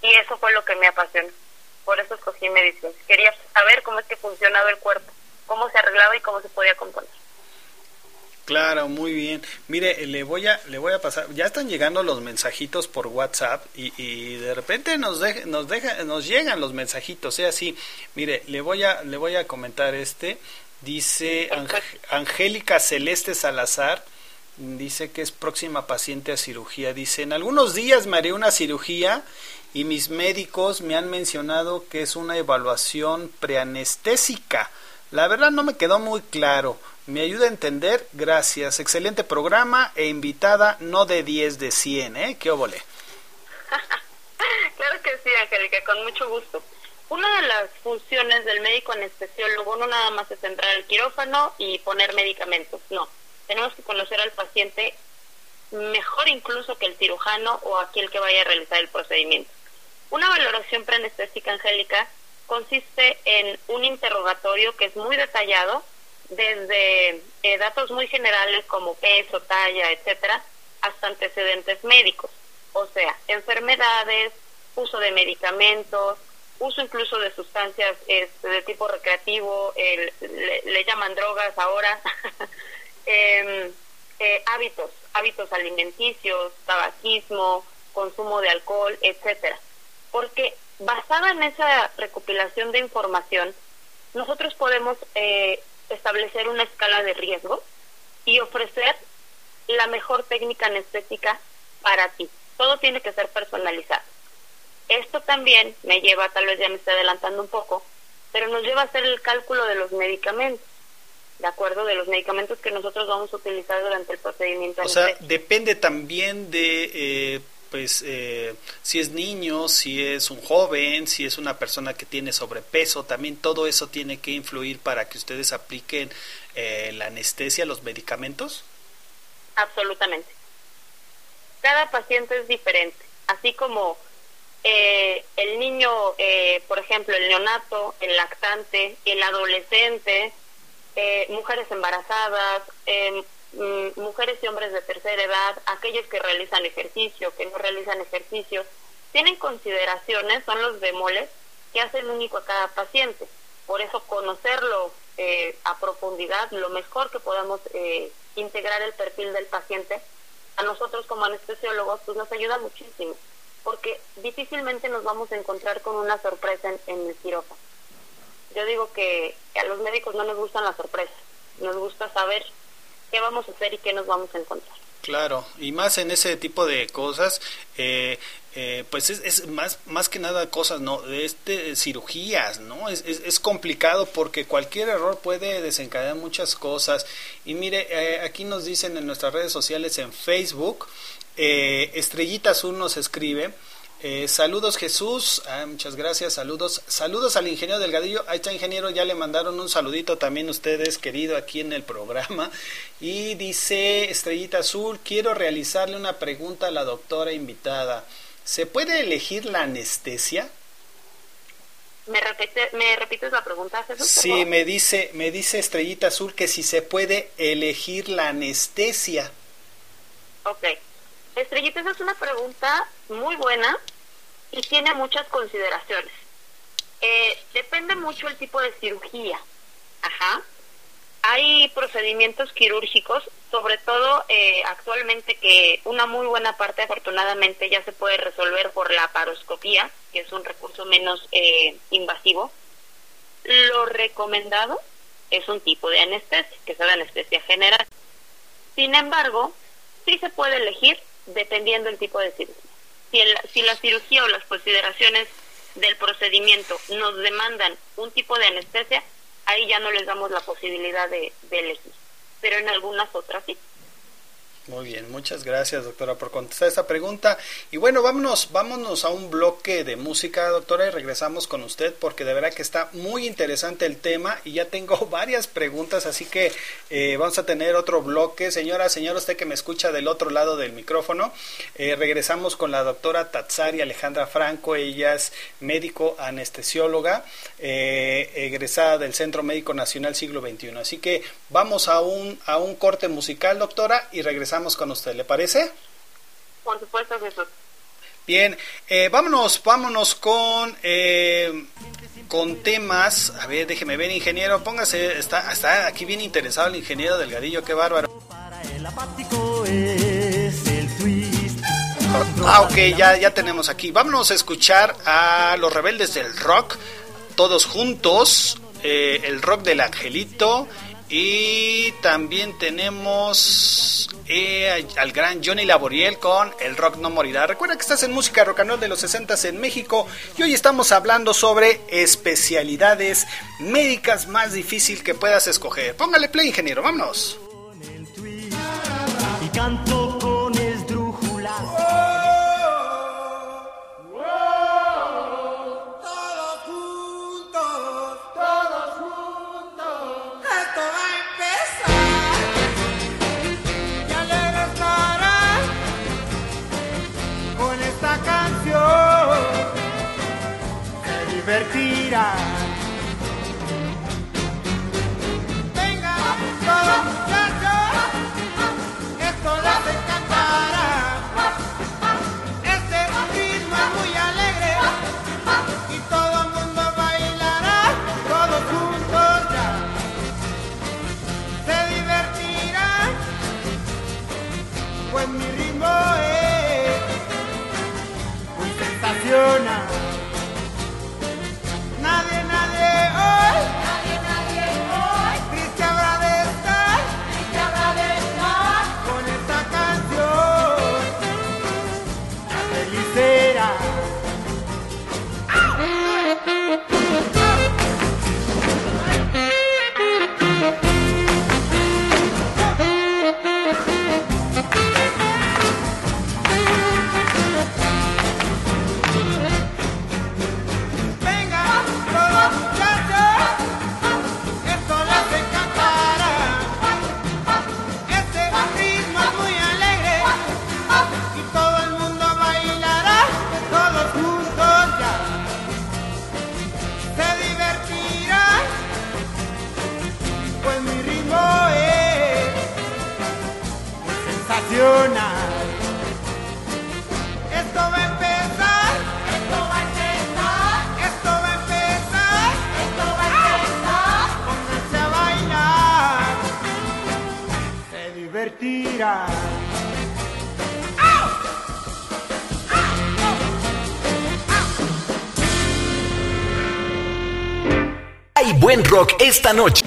Y eso fue lo que me apasionó. Por eso escogí medicina. Quería saber cómo es que funcionaba el cuerpo, cómo se arreglaba y cómo se podía componer. Claro, muy bien. Mire, le voy a le voy a pasar. Ya están llegando los mensajitos por WhatsApp y, y de repente nos nos deja, nos llegan los mensajitos, sea así. Mire, le voy a le voy a comentar este. Dice Angélica Celeste Salazar dice que es próxima paciente a cirugía. Dice, en algunos días me haré una cirugía y mis médicos me han mencionado que es una evaluación preanestésica. La verdad no me quedó muy claro. ¿Me ayuda a entender? Gracias. Excelente programa e invitada no de 10 de 100, ¿eh? ¿Qué óvole? claro que sí, Angélica, con mucho gusto. Una de las funciones del médico anestesiólogo no nada más es entrar al quirófano y poner medicamentos, no tenemos que conocer al paciente mejor incluso que el cirujano o aquel que vaya a realizar el procedimiento. Una valoración preanestésica angélica consiste en un interrogatorio que es muy detallado, desde eh, datos muy generales como peso, talla, etcétera, hasta antecedentes médicos, o sea, enfermedades, uso de medicamentos, uso incluso de sustancias este, de tipo recreativo, le, llaman drogas ahora, Em, eh, hábitos, hábitos alimenticios, tabaquismo, consumo de alcohol, etcétera. Porque basada en esa recopilación de información, nosotros podemos eh, establecer una escala de riesgo y ofrecer la mejor técnica anestésica para ti. Todo tiene que ser personalizado. Esto también me lleva, tal vez ya me estoy adelantando un poco, pero nos lleva a hacer el cálculo de los medicamentos de acuerdo de los medicamentos que nosotros vamos a utilizar durante el procedimiento. O sea, depende también de, eh, pues, eh, si es niño, si es un joven, si es una persona que tiene sobrepeso, también todo eso tiene que influir para que ustedes apliquen eh, la anestesia, los medicamentos. Absolutamente. Cada paciente es diferente, así como el niño, por ejemplo, el neonato, el lactante, el adolescente, eh, mujeres embarazadas, eh, mm, mujeres y hombres de tercera edad, aquellos que realizan ejercicio, que no realizan ejercicio, tienen consideraciones, son los bemoles que hacen único a cada paciente. Por eso conocerlo eh, a profundidad, lo mejor que podamos integrar el perfil del paciente, a nosotros como anestesiólogos, pues nos ayuda muchísimo, porque difícilmente nos vamos a encontrar con una sorpresa en, el quirófano yo digo que a los médicos no nos gustan las sorpresas, nos gusta saber qué vamos a hacer y qué nos vamos a encontrar. Claro, y más en ese tipo de cosas, eh, eh, pues es, más más que nada cosas, no, este cirugías, no, es, es, complicado porque cualquier error puede desencadenar muchas cosas. Y mire, eh, aquí nos dicen en nuestras redes sociales, en Facebook, Estrellita Azul nos escribe eh, saludos Jesús, ah, muchas gracias, saludos, saludos al ingeniero Delgadillo, ahí está ingeniero, ya le mandaron un saludito también ustedes, querido, aquí en el programa. Y dice Estrellita Azul, quiero realizarle una pregunta a la doctora invitada. ¿Se puede elegir la anestesia? ¿Me, repite, ¿Me repites la pregunta, Jesús? Sí, me dice, me dice Estrellita Azul que si se puede elegir la anestesia. Ok. Estrellita, esa es una pregunta muy buena y tiene muchas consideraciones. Eh, depende mucho el tipo de cirugía. Ajá. Hay procedimientos quirúrgicos, sobre todo eh, actualmente que una muy buena parte afortunadamente ya se puede resolver por la paroscopía, que es un recurso menos eh, invasivo. Lo recomendado es un tipo de anestesia, que es la anestesia general. Sin embargo, sí se puede elegir dependiendo del tipo de cirugía. Si, si la cirugía o las consideraciones del procedimiento nos demandan un tipo de anestesia, ahí ya no les damos la posibilidad de, de elegir. Pero en algunas otras sí. Muy bien, muchas gracias doctora por contestar esta pregunta. Y bueno, vámonos, vámonos a un bloque de música, doctora, y regresamos con usted porque de verdad que está muy interesante el tema y ya tengo varias preguntas, así que eh, vamos a tener otro bloque. Señora, señor, usted que me escucha del otro lado del micrófono, eh, regresamos con la doctora Tatsari Alejandra Franco, ella es médico anestesióloga, eh, egresada del Centro Médico Nacional Siglo XXI. Así que vamos a un, a un corte musical, doctora, y regresamos con usted, ¿le parece? Por supuesto, Jesús. Bien, eh, vámonos, vámonos con eh, con temas. A ver, déjeme ver, ingeniero, póngase, está, está aquí bien interesado el ingeniero Delgadillo, qué bárbaro. Ah, ok, ya, ya tenemos aquí. Vámonos a escuchar a los rebeldes del rock, todos juntos, eh, el rock del angelito y también tenemos eh, al gran Johnny Laboriel con El Rock No Morirá. Recuerda que estás en Música Rock and Roll de los 60 en México y hoy estamos hablando sobre especialidades médicas más difícil que puedas escoger. Póngale play, ingeniero, vámonos. Y canto rock esta noche.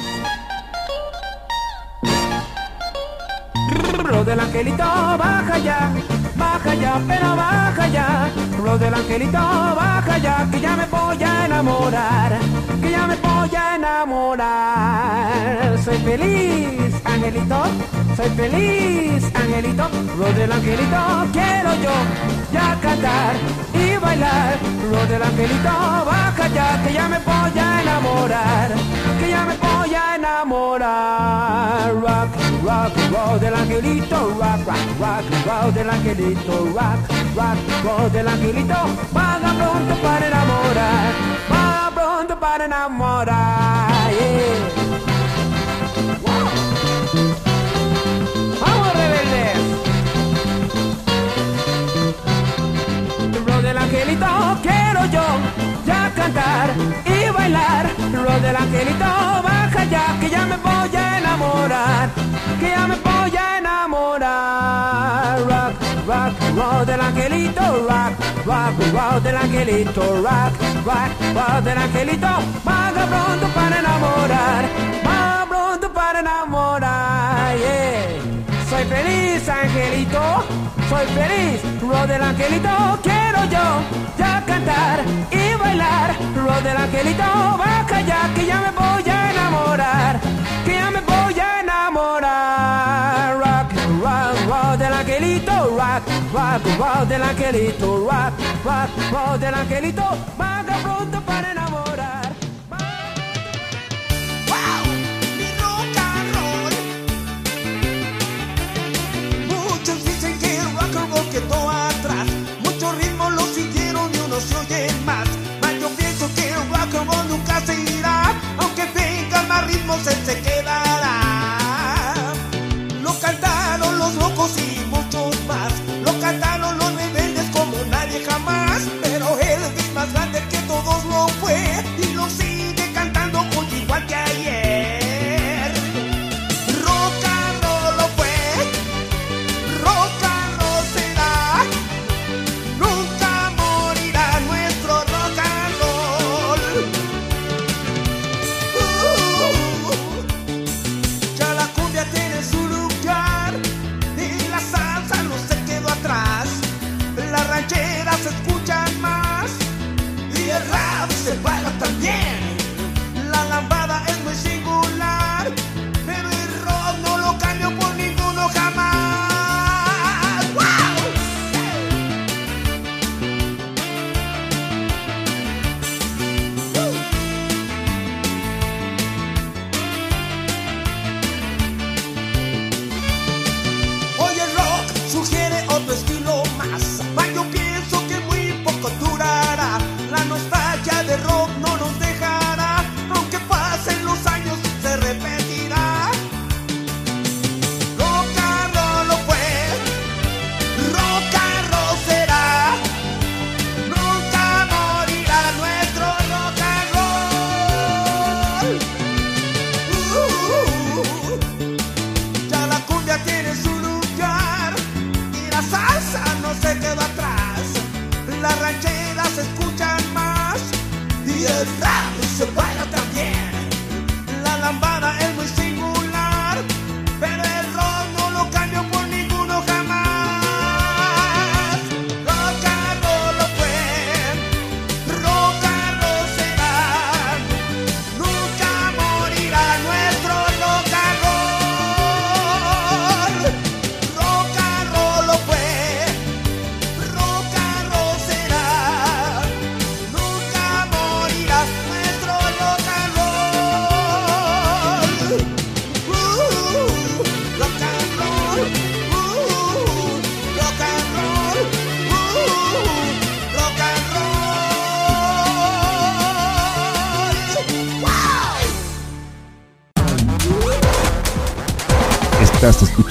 Ro del angelito, baja ya, baja ya, pero baja ya. Ro del angelito, baja ya, que ya me voy a enamorar, que ya me voy a enamorar. Soy feliz, angelito, soy feliz, angelito. Ro del angelito, quiero yo ya cantar y bailar. Ro del angelito, baja ya, que ya me voy a enamorar, que ya me voy a enamorar. Rock, rock, roll del angelito, rock, rock, rock, roll del angelito, rock, rock, roll del angelito, vaga pronto para enamorar, vaga pronto para enamorar, yeah. Cantar y bailar. Roll del angelito, baja ya, que ya me voy a enamorar, que ya me voy a enamorar. Rock, rock, roll del angelito, rock, rock, roll del angelito, rock, rock, roll del angelito, vaga pronto para enamorar, vaga pronto para enamorar, yeah. Soy feliz, angelito, soy feliz, Ro del angelito, quiero yo ya cantar y bailar. Ro del angelito, baja ya, que ya me voy a enamorar, que ya me voy a enamorar. Rock, rock, rock del angelito, rock, rock, rock del angelito, rock, rock, rock del angelito,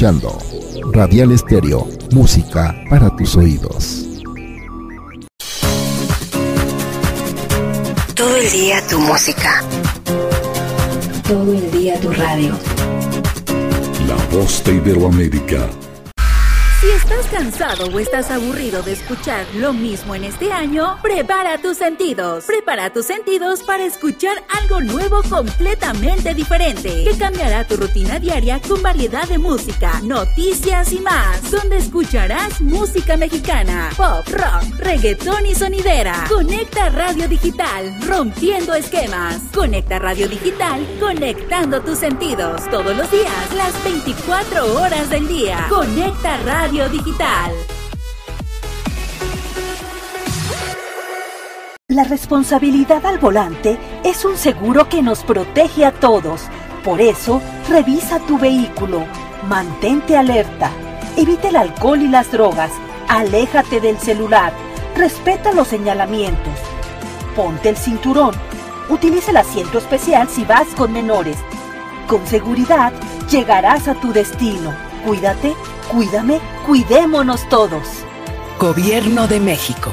Radial Estéreo, música para tus oídos. Todo el día tu música. Todo el día tu radio. La voz de Iberoamérica si estás cansado o estás aburrido de escuchar lo mismo en este año, prepara tus sentidos. Prepara tus sentidos para escuchar algo nuevo completamente diferente, que cambiará tu rutina diaria con variedad de música, noticias y más, donde escucharás música mexicana, pop, rock, reggaetón y sonidera. Conecta Radio Digital, rompiendo esquemas. Conecta Radio Digital, conectando tus sentidos. Todos los días, las 24 horas del día. Conecta Radio Digital. La responsabilidad al volante es un seguro que nos protege a todos. Por eso, revisa tu vehículo, mantente alerta, evite el alcohol y las drogas, aléjate del celular, respeta los señalamientos, ponte el cinturón, utiliza el asiento especial si vas con menores. Con seguridad llegarás a tu destino. Cuídate Cuídame, cuidémonos todos. Gobierno de México.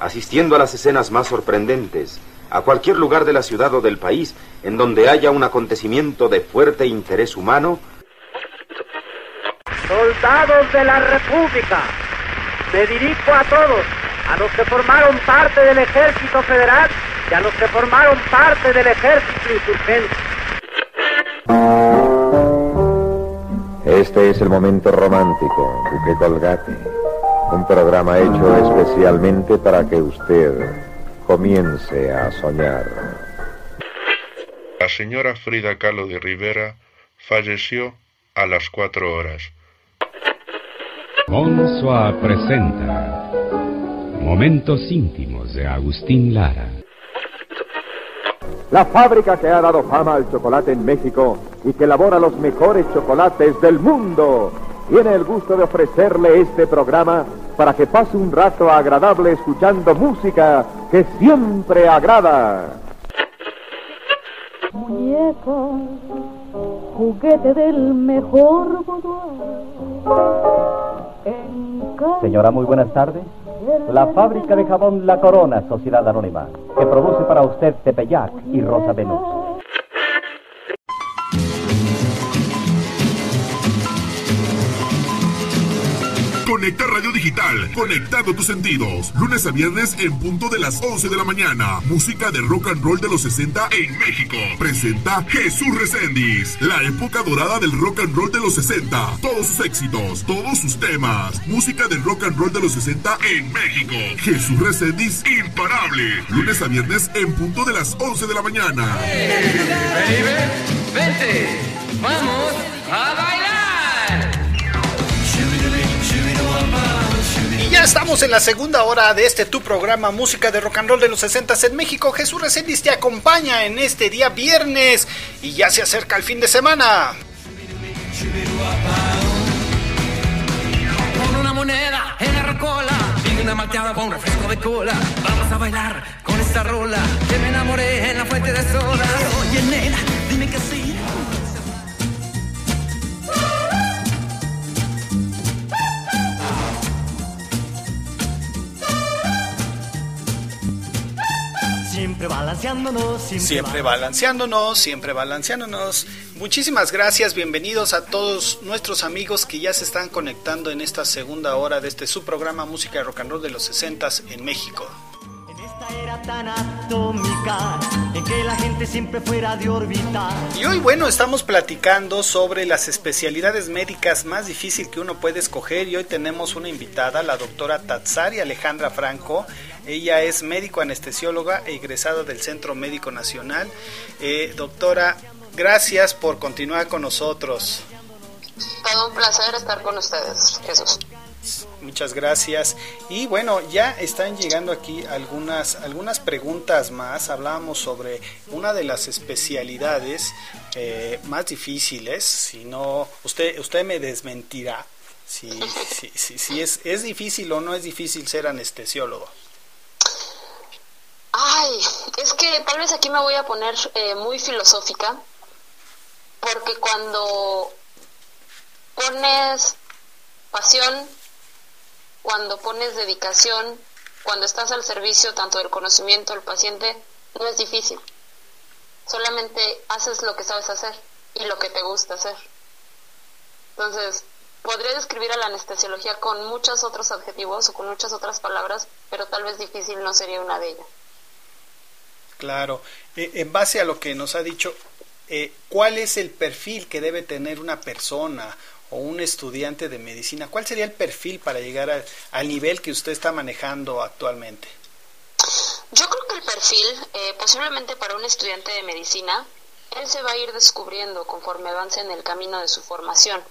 Asistiendo a las escenas más sorprendentes, a cualquier lugar de la ciudad o del país en donde haya un acontecimiento de fuerte interés humano. Soldados de la República, me dirijo a todos, a los que formaron parte del Ejército Federal y a los que formaron parte del Ejército Insurgente. Este es el momento romántico, Duque Colgate un programa hecho especialmente para que usted comience a soñar. La señora Frida Kahlo de Rivera falleció a las cuatro horas. Monsoa presenta Momentos íntimos de Agustín Lara. La fábrica que ha dado fama al chocolate en México y que elabora los mejores chocolates del mundo tiene el gusto de ofrecerle este programa para que pase un rato agradable escuchando música que siempre agrada. Muñeca, juguete del mejor Señora, muy buenas tardes. La fábrica de jabón La Corona, Sociedad Anónima, que produce para usted Tepeyac y Rosa Venus. Conecta Radio Digital, conectando tus sentidos. Lunes a viernes en punto de las 11 de la mañana. Música de rock and roll de los 60 en México. Presenta Jesús Reséndiz. La época dorada del rock and roll de los 60. Todos sus éxitos, todos sus temas. Música de rock and roll de los 60 en México. Jesús Reséndiz, imparable. Lunes a viernes en punto de las 11 de la mañana. baby, vente, vamos a. ya estamos en la segunda hora de este tu programa Música de Rock and Roll de los 60 en México. Jesús Reséndiz te acompaña en este día viernes y ya se acerca el fin de semana. Vamos a bailar con esta rola. Balanceándonos, siempre, Siempre balanceándonos, siempre balanceándonos. Muchísimas gracias, bienvenidos a todos nuestros amigos que ya se están conectando en esta segunda hora de este su programa Música de Rock and Roll de los 60 en México. era tan atómica en que la gente siempre fuera de órbita. Y hoy, bueno, estamos platicando sobre las especialidades médicas más difícil que uno puede escoger y hoy tenemos una invitada, la doctora Tatsari Alejandra Franco. Ella es médico anestesióloga e egresada del Centro Médico Nacional. Eh, doctora, gracias por continuar con nosotros. Todo un placer estar con ustedes, Jesús. Muchas gracias. Y bueno, ya están llegando aquí algunas, algunas preguntas más. Hablábamos sobre una de las especialidades eh, más difíciles. Si no, usted, usted me desmentirá si, si, si, si es, es difícil o no es difícil ser anestesiólogo. Ay, es que tal vez aquí me voy a poner eh, muy filosófica, porque cuando pones pasión, cuando pones dedicación, cuando estás al servicio tanto del conocimiento del paciente, no es difícil. Solamente haces lo que sabes hacer y lo que te gusta hacer. Entonces, podría describir a la anestesiología con muchos otros adjetivos o con muchas otras palabras, pero tal vez difícil no sería una de ellas. Claro. Eh, en base a lo que nos ha dicho, eh, ¿cuál es el perfil que debe tener una persona o un estudiante de medicina? ¿Cuál sería el perfil para llegar al nivel que usted está manejando actualmente? Yo creo que el perfil, eh, posiblemente para un estudiante de medicina, él se va a ir descubriendo conforme avance en el camino de su formación.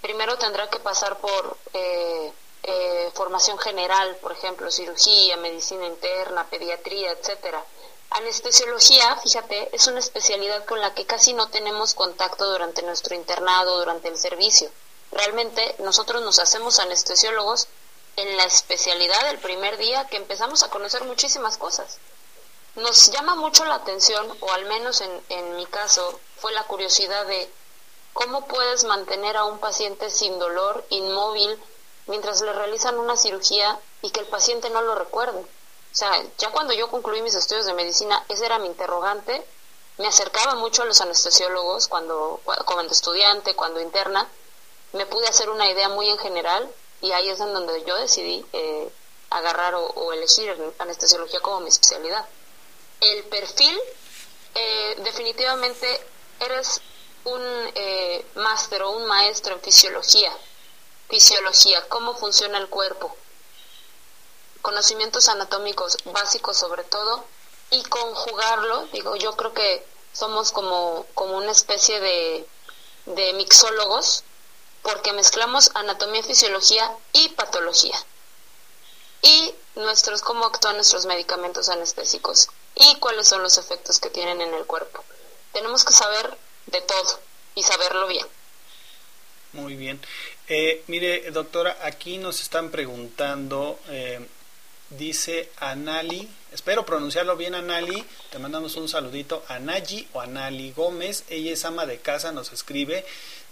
Primero tendrá que pasar por eh, eh, formación general, por ejemplo, cirugía, medicina interna, pediatría, etcétera. Anestesiología, fíjate, es una especialidad con la que casi no tenemos contacto durante nuestro internado, durante el servicio. Realmente nosotros nos hacemos anestesiólogos en la especialidad del primer día que empezamos a conocer muchísimas cosas. Nos llama mucho la atención, o al menos en, en mi caso, fue la curiosidad de cómo puedes mantener a un paciente sin dolor, inmóvil, mientras le realizan una cirugía y que el paciente no lo recuerde. O sea, ya cuando yo concluí mis estudios de medicina, ese era mi interrogante. Me acercaba mucho a los anestesiólogos cuando, cuando estudiante, cuando interna. Me pude hacer una idea muy en general y ahí es en donde yo decidí eh, agarrar o, elegir anestesiología como mi especialidad. El perfil, eh, definitivamente eres un eh, máster o un maestro en fisiología. Fisiología, cómo funciona el cuerpo. Conocimientos anatómicos básicos sobre todo y conjugarlo, digo, yo creo que somos como, como una especie de, de mixólogos porque mezclamos anatomía, fisiología y patología. Y nuestros, cómo actúan nuestros medicamentos anestésicos y cuáles son los efectos que tienen en el cuerpo. Tenemos que saber de todo y saberlo bien. Muy bien. Eh, mire, doctora, aquí nos están preguntando, eh, dice Anali, espero pronunciarlo bien Anali, te mandamos un saludito, Anayi o Anali Gómez, ella es ama de casa, nos escribe,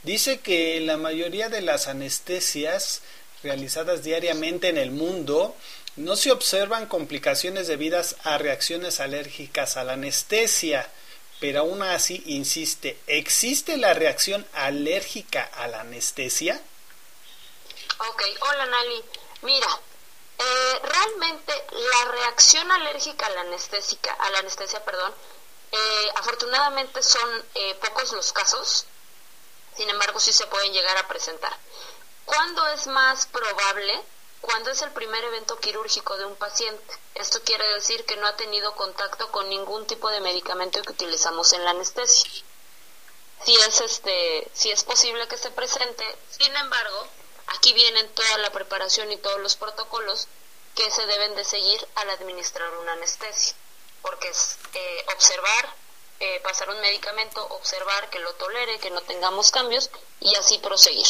Dice que la mayoría de las anestesias realizadas diariamente en el mundo no se observan complicaciones debidas a reacciones alérgicas a la anestesia, pero aún así insiste, ¿existe la reacción alérgica a la anestesia? Ok, hola Nali. Mira, eh, realmente la reacción alérgica a la anestésica, a la anestesia, perdón, eh, afortunadamente son eh, pocos los casos sin embargo sí se pueden llegar a presentar. ¿Cuándo es más probable? Cuando es el primer evento quirúrgico de un paciente. Esto quiere decir que no ha tenido contacto con ningún tipo de medicamento que utilizamos en la anestesia. Si es este, si es posible que se presente, sin embargo, aquí vienen toda la preparación y todos los protocolos que se deben de seguir al administrar una anestesia, porque es eh, observar eh, pasar un medicamento, observar que lo tolere, que no tengamos cambios y así proseguir.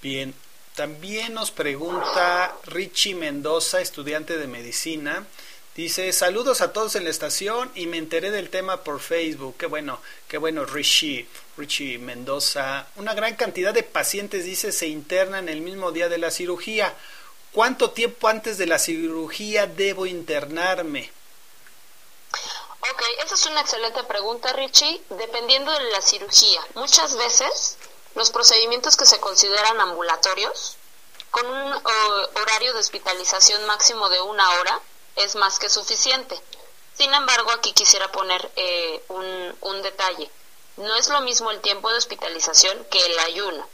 Bien, también nos pregunta Richie Mendoza, estudiante de medicina. Dice, saludos a todos en la estación y me enteré del tema por Facebook. Qué bueno, qué bueno, Richie, Richie Mendoza. Una gran cantidad de pacientes, dice, se internan el mismo día de la cirugía. ¿Cuánto tiempo antes de la cirugía debo internarme? Ok, esa es una excelente pregunta, Richie. Dependiendo de la cirugía, muchas veces los procedimientos que se consideran ambulatorios, con un horario de hospitalización máximo de una hora, es más que suficiente. Sin embargo, aquí quisiera poner eh, un, un detalle. No es lo mismo el tiempo de hospitalización que el ayuno.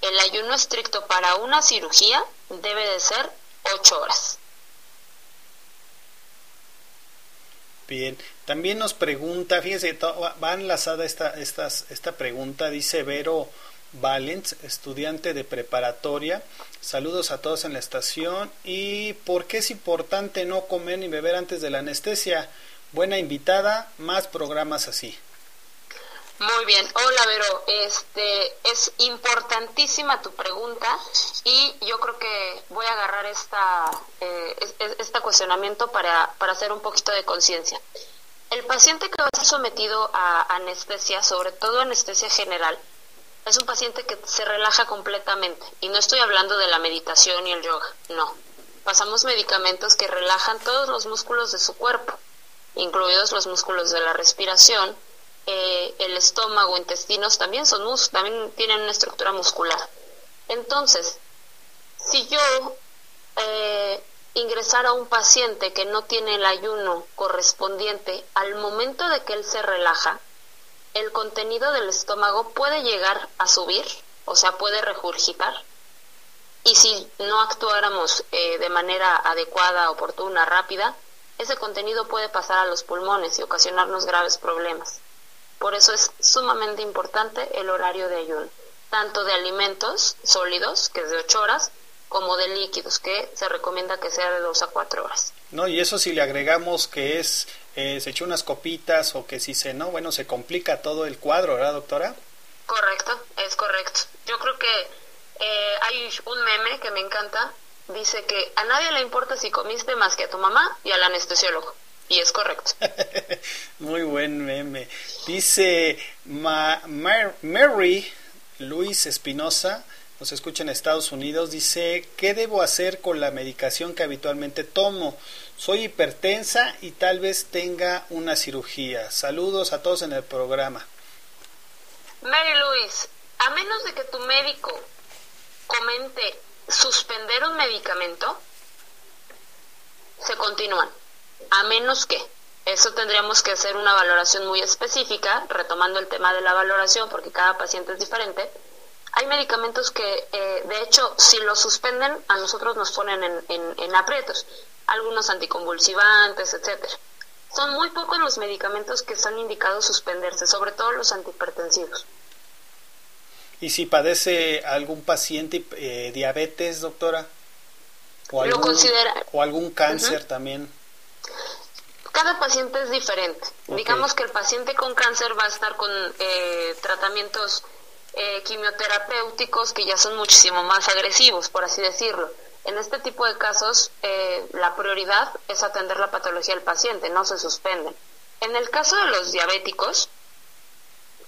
El ayuno estricto para una cirugía debe de ser ocho horas. Bien, también nos pregunta, fíjese, va enlazada esta, esta pregunta, dice Vero Valens, estudiante de preparatoria. Saludos a todos en la estación. ¿Y por qué es importante no comer ni beber antes de la anestesia? Buena invitada, más programas así. Muy bien, hola Vero, este es importantísima tu pregunta y yo creo que voy a agarrar esta eh, este cuestionamiento para, para hacer un poquito de conciencia. El paciente que va a ser sometido a anestesia, sobre todo anestesia general, es un paciente que se relaja completamente y no estoy hablando de la meditación y el yoga, no. Pasamos medicamentos que relajan todos los músculos de su cuerpo, incluidos los músculos de la respiración eh, el estómago, intestinos también son también tienen una estructura muscular. Entonces, si yo eh, ingresara a un paciente que no tiene el ayuno correspondiente, al momento de que él se relaja, el contenido del estómago puede llegar a subir, o sea, puede regurgitar. Y si no actuáramos eh, de manera adecuada, oportuna, rápida, ese contenido puede pasar a los pulmones y ocasionarnos graves problemas. Por eso es sumamente importante el horario de ayuno, tanto de alimentos sólidos, que es de 8 horas, como de líquidos, que se recomienda que sea de 2 a 4 horas. No, y eso si le agregamos que es, eh, se echó unas copitas o que si se, no, bueno, se complica todo el cuadro, ¿verdad, doctora? Correcto, es correcto. Yo creo que eh, hay un meme que me encanta, dice que a nadie le importa si comiste más que a tu mamá y al anestesiólogo. Y es correcto. Muy buen meme. Dice Mary Luis Espinosa, nos escucha en Estados Unidos, dice, ¿qué debo hacer con la medicación que habitualmente tomo? Soy hipertensa y tal vez tenga una cirugía. Saludos a todos en el programa. Mary Luis, a menos de que tu médico comente suspender un medicamento, se continúan. A menos que, eso tendríamos que hacer una valoración muy específica, retomando el tema de la valoración, porque cada paciente es diferente hay medicamentos que, eh, de hecho, si los suspenden, a nosotros nos ponen en, en, aprietos. Algunos anticonvulsivantes, etcétera. Son muy pocos los medicamentos que están indicados suspenderse, sobre todo los antihipertensivos. ¿Y si padece algún paciente eh, diabetes, doctora? ¿O algún, considera... o algún cáncer también? Cada paciente es diferente. Digamos que el paciente con cáncer va a estar con eh, tratamientos eh, quimioterapéuticos que ya son muchísimo más agresivos, por así decirlo. En este tipo de casos, eh, la prioridad es atender la patología del paciente, no se suspenden. En el caso de los diabéticos,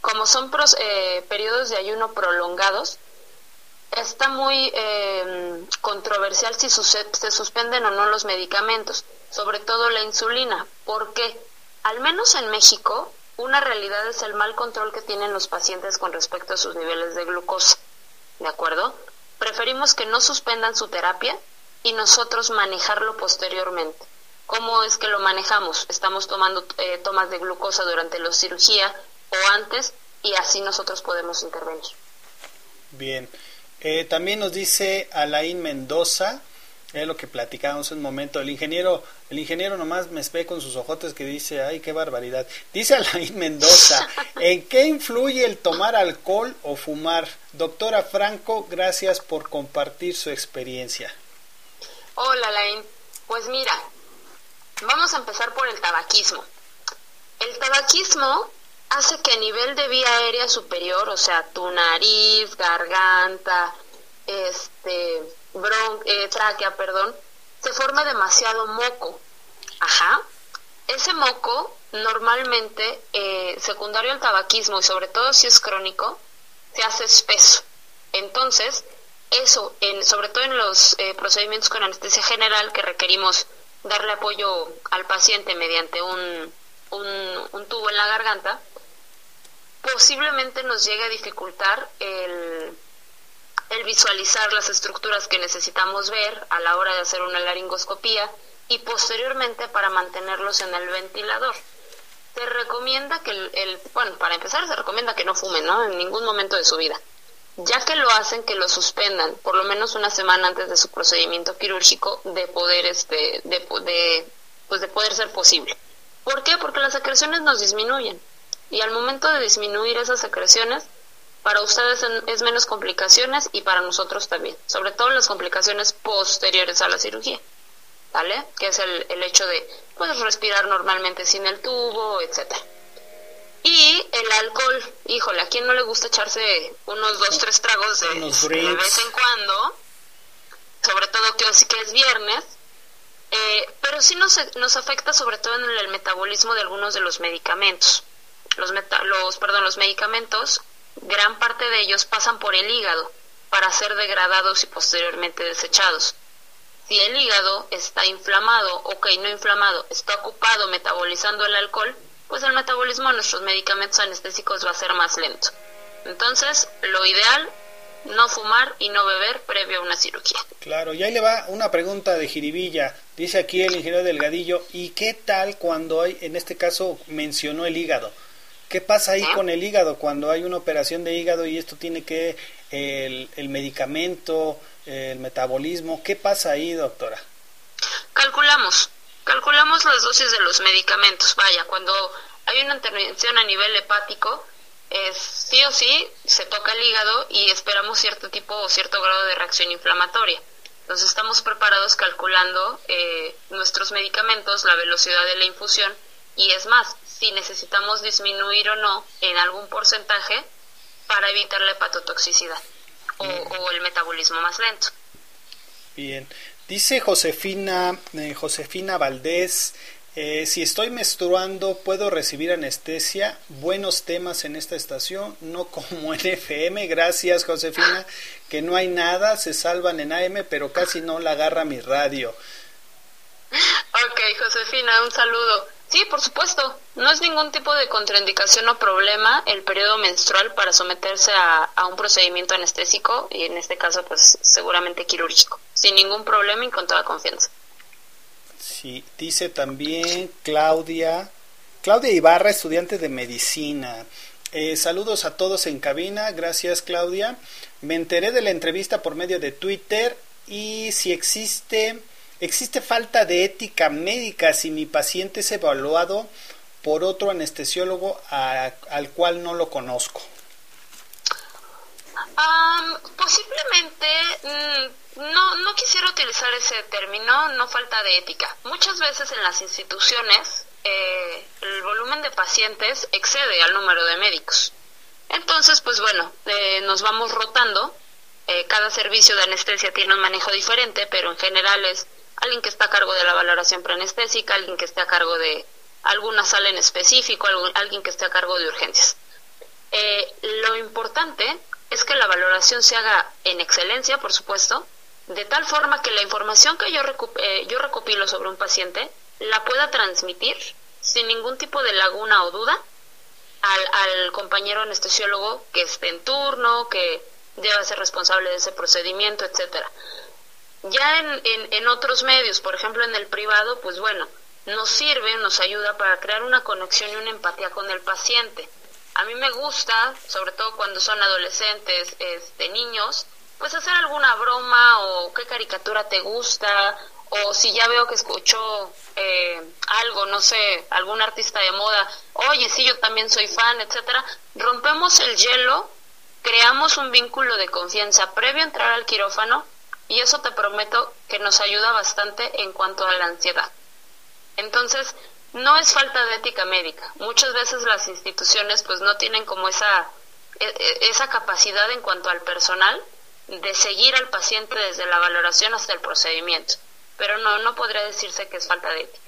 como son eh, periodos de ayuno prolongados, está muy em, controversial si se suspenden o no los medicamentos, sobre todo la insulina, porque al menos en México una realidad es el mal control que tienen los pacientes con respecto a sus niveles de glucosa. ¿De acuerdo? Preferimos que no suspendan su terapia y nosotros manejarlo posteriormente. ¿Cómo es que lo manejamos? Estamos tomando eh, tomas de glucosa durante la cirugía o antes y así nosotros podemos intervenir. Bien. Eh, también nos dice Alain Mendoza, es lo que platicábamos un momento. El ingeniero, el ingeniero nomás me ve con sus ojotes que dice, ay, qué barbaridad. Dice Alain Mendoza, ¿en qué influye el tomar alcohol o fumar? Doctora Franco, gracias por compartir su experiencia. Hola, Alain. Pues mira, vamos a empezar por el tabaquismo. El tabaquismo hace que a nivel de vía aérea superior, o sea, tu nariz, garganta, este, bron eh, tráquea, perdón, se forma demasiado moco. Ajá. Ese moco normalmente, eh, secundario al tabaquismo y sobre todo si es crónico, se hace espeso. Entonces, eso, en, sobre todo en los eh, procedimientos con anestesia general que requerimos darle apoyo al paciente mediante un, un, un tubo en la garganta, posiblemente nos llegue a dificultar el, el visualizar las estructuras que necesitamos ver a la hora de hacer una laringoscopía y posteriormente para mantenerlos en el ventilador. Se recomienda que el, bueno, para empezar se recomienda que no fumen, ¿no? En ningún momento de su vida. Ya que lo hacen, que lo suspendan por lo menos una semana antes de su procedimiento quirúrgico de poder, este, de, de, pues de poder ser posible. ¿Por qué? Porque las secreciones nos disminuyen. Y al momento de disminuir esas secreciones, para ustedes es menos complicaciones y para nosotros también, sobre todo las complicaciones posteriores a la cirugía, ¿vale? Que es el, el hecho de pues, respirar normalmente sin el tubo, etcétera. Y el alcohol, híjole, ¿a quién no le gusta echarse unos dos, tres tragos de, de vez en cuando? Sobre todo que, que es viernes. Eh, pero sí nos, nos afecta sobre todo en el metabolismo de algunos de los medicamentos. Los, los, perdón, los medicamentos gran parte de ellos pasan por el hígado para ser degradados y posteriormente desechados. Si el hígado está inflamado, ok, no inflamado, está ocupado metabolizando el alcohol, pues el metabolismo de nuestros medicamentos anestésicos va a ser más lento. Entonces, lo ideal, no fumar y no beber previo a una cirugía. Claro, y ahí le va una pregunta de jiribilla. Dice aquí el ingeniero Delgadillo, ¿y qué tal cuando hay, en este caso mencionó el hígado? ¿Qué pasa ahí con el hígado cuando hay una operación de hígado y esto tiene que el, el medicamento, el metabolismo? ¿Qué pasa ahí, doctora? Calculamos. calculamos las dosis de los medicamentos. Vaya, cuando hay una intervención a nivel hepático, es, sí o sí se toca el hígado y esperamos cierto tipo o cierto grado de reacción inflamatoria. Entonces estamos preparados calculando eh, nuestros medicamentos, la velocidad de la infusión y es más, si necesitamos disminuir o no en algún porcentaje para evitar la hepatotoxicidad o, el metabolismo más lento. Bien, dice Josefina, eh, Josefina Valdés, eh, si estoy menstruando, ¿puedo recibir anestesia? Buenos temas en esta estación, no como en FM. Gracias, Josefina. Que no hay nada, se salvan en AM, pero casi no la agarra mi radio. Ok, Josefina, un saludo. Sí, por supuesto. No es ningún tipo de contraindicación o problema el periodo menstrual para someterse a, un procedimiento anestésico y en este caso, pues seguramente quirúrgico. Sin ningún problema y con toda confianza. Sí, dice también Claudia, Claudia Ibarra, estudiante de medicina. Eh, saludos a todos en cabina, gracias Claudia. Me enteré de la entrevista por medio de Twitter y si existe, existe falta de ética médica si mi paciente es evaluado por otro anestesiólogo al cual no lo conozco. posiblemente mm, no, no quisiera utilizar ese término, no falta de ética. Muchas veces en las instituciones eh, el volumen de pacientes excede al número de médicos. Entonces, pues bueno, eh, nos vamos rotando. Eh, cada servicio de anestesia tiene un manejo diferente, pero en general es alguien que está a cargo de la valoración preanestésica, alguien que esté a cargo de alguna sala en específico, alguien que esté a cargo de urgencias. lo importante es que la valoración se haga en excelencia, por supuesto, de tal forma que la información que yo, eh, yo recopilo sobre un paciente la pueda transmitir sin ningún tipo de laguna o duda al, al compañero anestesiólogo que esté en turno, que deba ser responsable de ese procedimiento, etcétera. Ya en, en, en otros medios, por ejemplo en el privado, pues bueno, nos sirve, nos ayuda para crear una conexión y una empatía con el paciente. A mí me gusta, sobre todo cuando son adolescentes, este, niños, pues hacer alguna broma o qué caricatura te gusta o si ya veo que escuchó eh, algo, no sé, algún artista de moda, oye, sí, yo también soy fan, etcétera, rompemos el hielo, creamos un vínculo de confianza previo a entrar al quirófano y eso te prometo que nos ayuda bastante en cuanto a la ansiedad. Entonces, no es falta de ética médica. Muchas veces las instituciones pues no tienen como esa e, e, esa capacidad en cuanto al personal de seguir al paciente desde la valoración hasta el procedimiento. Pero no, no podría decirse que es falta de ética.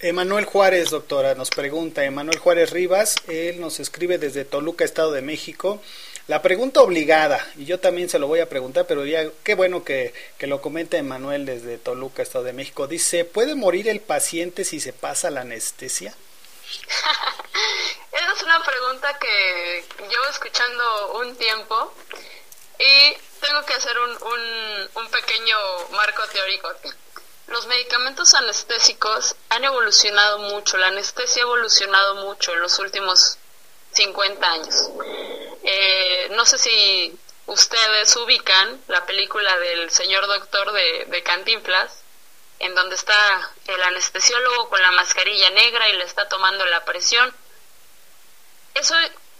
Emanuel Juárez, doctora, nos pregunta, Emanuel Juárez Rivas, él nos escribe desde Toluca, Estado de México. La pregunta obligada, y yo también se lo voy a preguntar, pero ya qué bueno que, que lo comenta Emanuel desde Toluca, Estado de México. Dice, ¿puede morir el paciente si se pasa la anestesia? Esa es una pregunta que llevo escuchando un tiempo y tengo que hacer un, un, pequeño marco teórico Los medicamentos anestésicos han evolucionado mucho, la anestesia ha evolucionado mucho en los últimos 50 años. Eh, no sé si ustedes ubican la película del señor doctor de, de Cantinflas, en donde está el anestesiólogo con la mascarilla negra y le está tomando la presión. Eso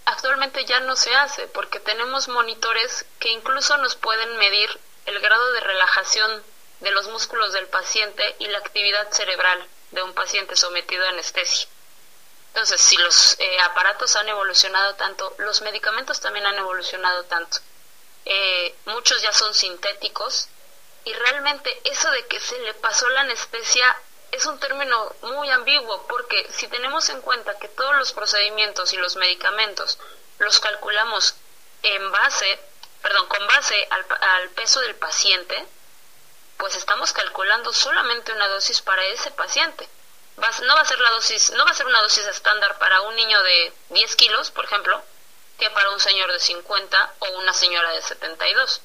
actualmente ya no se hace porque tenemos monitores que incluso nos pueden medir el grado de relajación de los músculos del paciente y la actividad cerebral de un paciente sometido a anestesia. Entonces, si los eh, aparatos han evolucionado tanto, los medicamentos también han evolucionado tanto. Eh, muchos ya son sintéticos y realmente eso de que se le pasó la anestesia es un término muy ambiguo porque si tenemos en cuenta que todos los procedimientos y los medicamentos los calculamos en base, perdón, con base al, peso del paciente, pues estamos calculando solamente una dosis para ese paciente. No va a ser la dosis, no va a ser una dosis estándar para un niño de 10 kilos, por ejemplo, que para un señor de 50 o una señora de 72.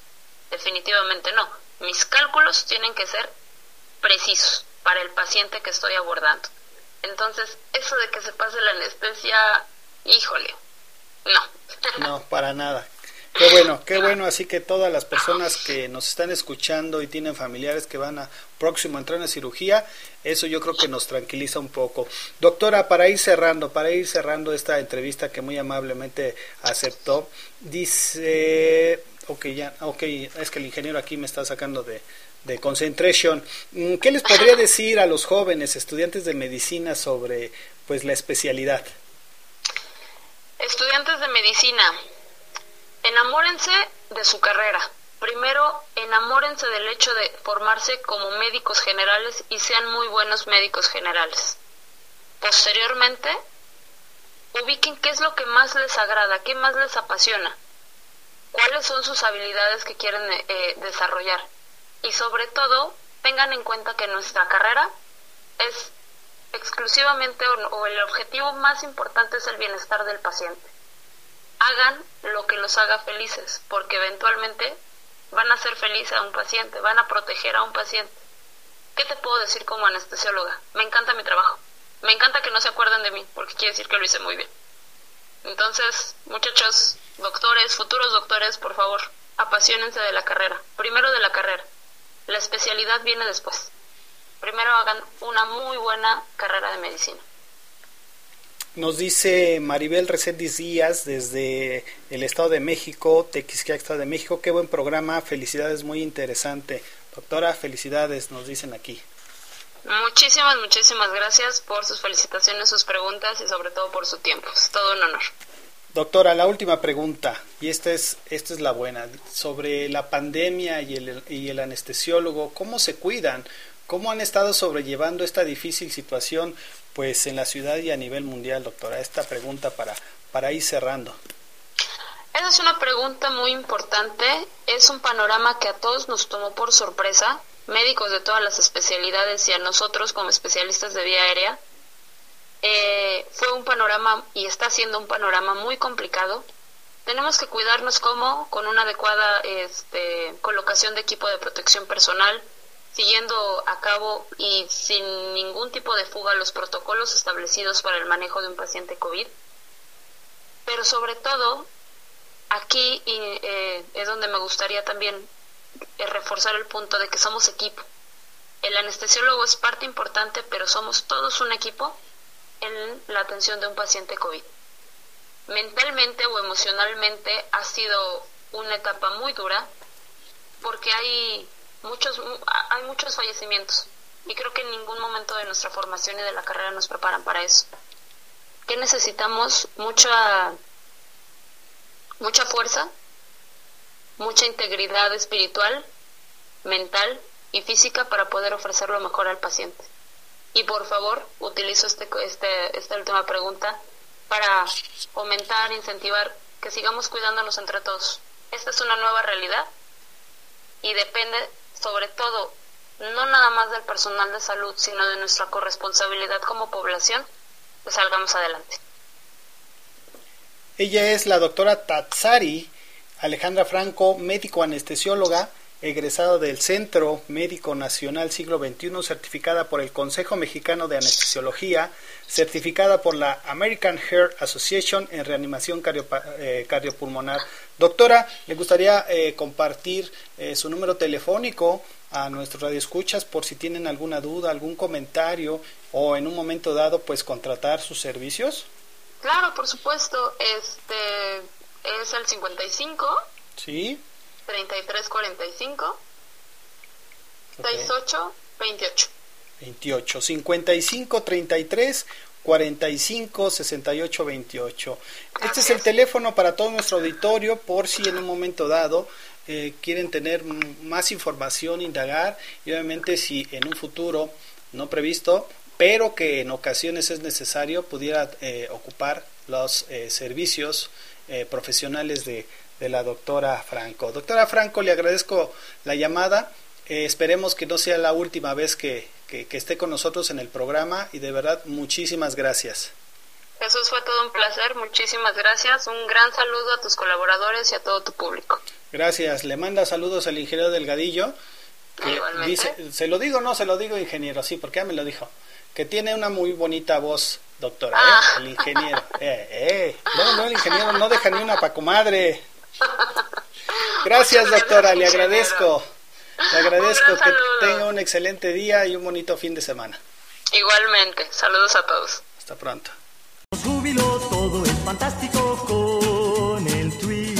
Definitivamente no. Mis cálculos tienen que ser precisos para el paciente que estoy abordando. Entonces, eso de que se pase la anestesia, híjole, no. No, para nada. Qué bueno, qué bueno. Así que todas las personas que nos están escuchando y tienen familiares que van a próximo a entrar en cirugía, eso yo creo que nos tranquiliza un poco. Doctora, para ir cerrando, para ir cerrando esta entrevista que muy amablemente aceptó, dice, ok, ya, ok, es que el ingeniero aquí me está sacando de, de concentration. Mm, ¿Qué les podría decir a los jóvenes estudiantes de medicina sobre pues la especialidad? Estudiantes de medicina, enamórense de su carrera. Primero, enamórense del hecho de formarse como médicos generales y sean muy buenos médicos generales. Posteriormente, ubiquen qué es lo que más les agrada, qué más les apasiona, cuáles son sus habilidades que quieren eh, desarrollar. Y sobre todo, tengan en cuenta que nuestra carrera es exclusivamente o el objetivo más importante es el bienestar del paciente. Hagan lo que los haga felices, porque eventualmente van a hacer feliz a un paciente, van a proteger a un paciente. ¿Qué te puedo decir como anestesióloga? Me encanta mi trabajo. Me encanta que no se acuerden de mí, porque quiere decir que lo hice muy bien. Entonces, muchachos, doctores, futuros doctores, por favor, apasionense de la carrera. Primero de la carrera. La especialidad viene después primero hagan una muy buena carrera de medicina. Nos dice Maribel Reséndiz Díaz desde el Estado de México, Tequisquiac, Estado de México. Qué buen programa, felicidades, muy interesante. Doctora, felicidades, nos dicen aquí. Muchísimas, muchísimas gracias por sus felicitaciones, sus preguntas y sobre todo por su tiempo. Es todo un honor. Doctora, la última pregunta, y esta es, esta es la buena, sobre la pandemia y el, y el anestesiólogo, ¿cómo se cuidan? ¿Cómo han estado sobrellevando esta difícil situación pues en la ciudad y a nivel mundial, doctora? Esta pregunta para, para ir cerrando. Esa es una pregunta muy importante. Es un panorama que a todos nos tomó por sorpresa, médicos de todas las especialidades y a nosotros como especialistas de vía aérea. Eh, fue un panorama y está siendo un panorama muy complicado. Tenemos que cuidarnos como con una adecuada este, colocación de equipo de protección personal, siguiendo a cabo y sin ningún tipo de fuga los protocolos establecidos para el manejo de un paciente COVID. Pero sobre todo, aquí eh, es donde me gustaría también eh, reforzar el punto de que somos equipo. El anestesiólogo es parte importante, pero somos todos un equipo en la atención de un paciente COVID. Mentalmente o emocionalmente ha sido una etapa muy dura porque hay muchos, hay muchos fallecimientos y creo que en ningún momento de nuestra formación y de la carrera nos preparan para eso. ¿Qué necesitamos? Mucha, mucha fuerza, mucha integridad espiritual, mental y física para poder ofrecer lo mejor al paciente. Y por favor, utilizo este, este, esta última pregunta para fomentar, incentivar que sigamos cuidándonos entre todos. Esta es una nueva realidad y depende sobre todo, no nada más del personal de salud, sino de nuestra corresponsabilidad como población, pues salgamos adelante. Ella es la doctora Tatsari Alejandra Franco, médico anestesióloga, egresada del Centro Médico Nacional Siglo XXI, certificada por el Consejo Mexicano de Anestesiología, certificada por la American Heart Association en reanimación eh, cardiopulmonar. Doctora, le gustaría eh, compartir eh, su número telefónico a nuestros radioescuchas por si tienen alguna duda, algún comentario o en un momento dado pues contratar sus servicios. Claro, por supuesto, este es el 55. Sí. 3345 68 28. 28 55 33 45 68 28. Este es el teléfono para todo nuestro auditorio por si en un momento dado eh, quieren tener más información, indagar y obviamente si en un futuro no previsto, pero que en ocasiones es necesario, pudiera eh, ocupar los eh, servicios profesionales de de la doctora Franco. Doctora Franco, le agradezco la llamada. Eh, esperemos que no sea la última vez que, que, esté con nosotros en el programa y de verdad muchísimas gracias. Jesús, fue todo un placer, muchísimas gracias. Un gran saludo a tus colaboradores y a todo tu público. Gracias, le manda saludos al ingeniero Delgadillo. Que dice, se lo digo, no se lo digo, ingeniero, sí, porque ya me lo dijo. Que tiene una muy bonita voz, doctora, ¿eh? Ah. el ingeniero. Eh, eh. No, no, el ingeniero no deja ni una pa' comadre. Gracias, doctora, le agradezco. Le agradezco que tenga un excelente día y un bonito fin de semana. Igualmente, saludos a todos. Hasta pronto. Júbilo, todo es fantástico con el tweet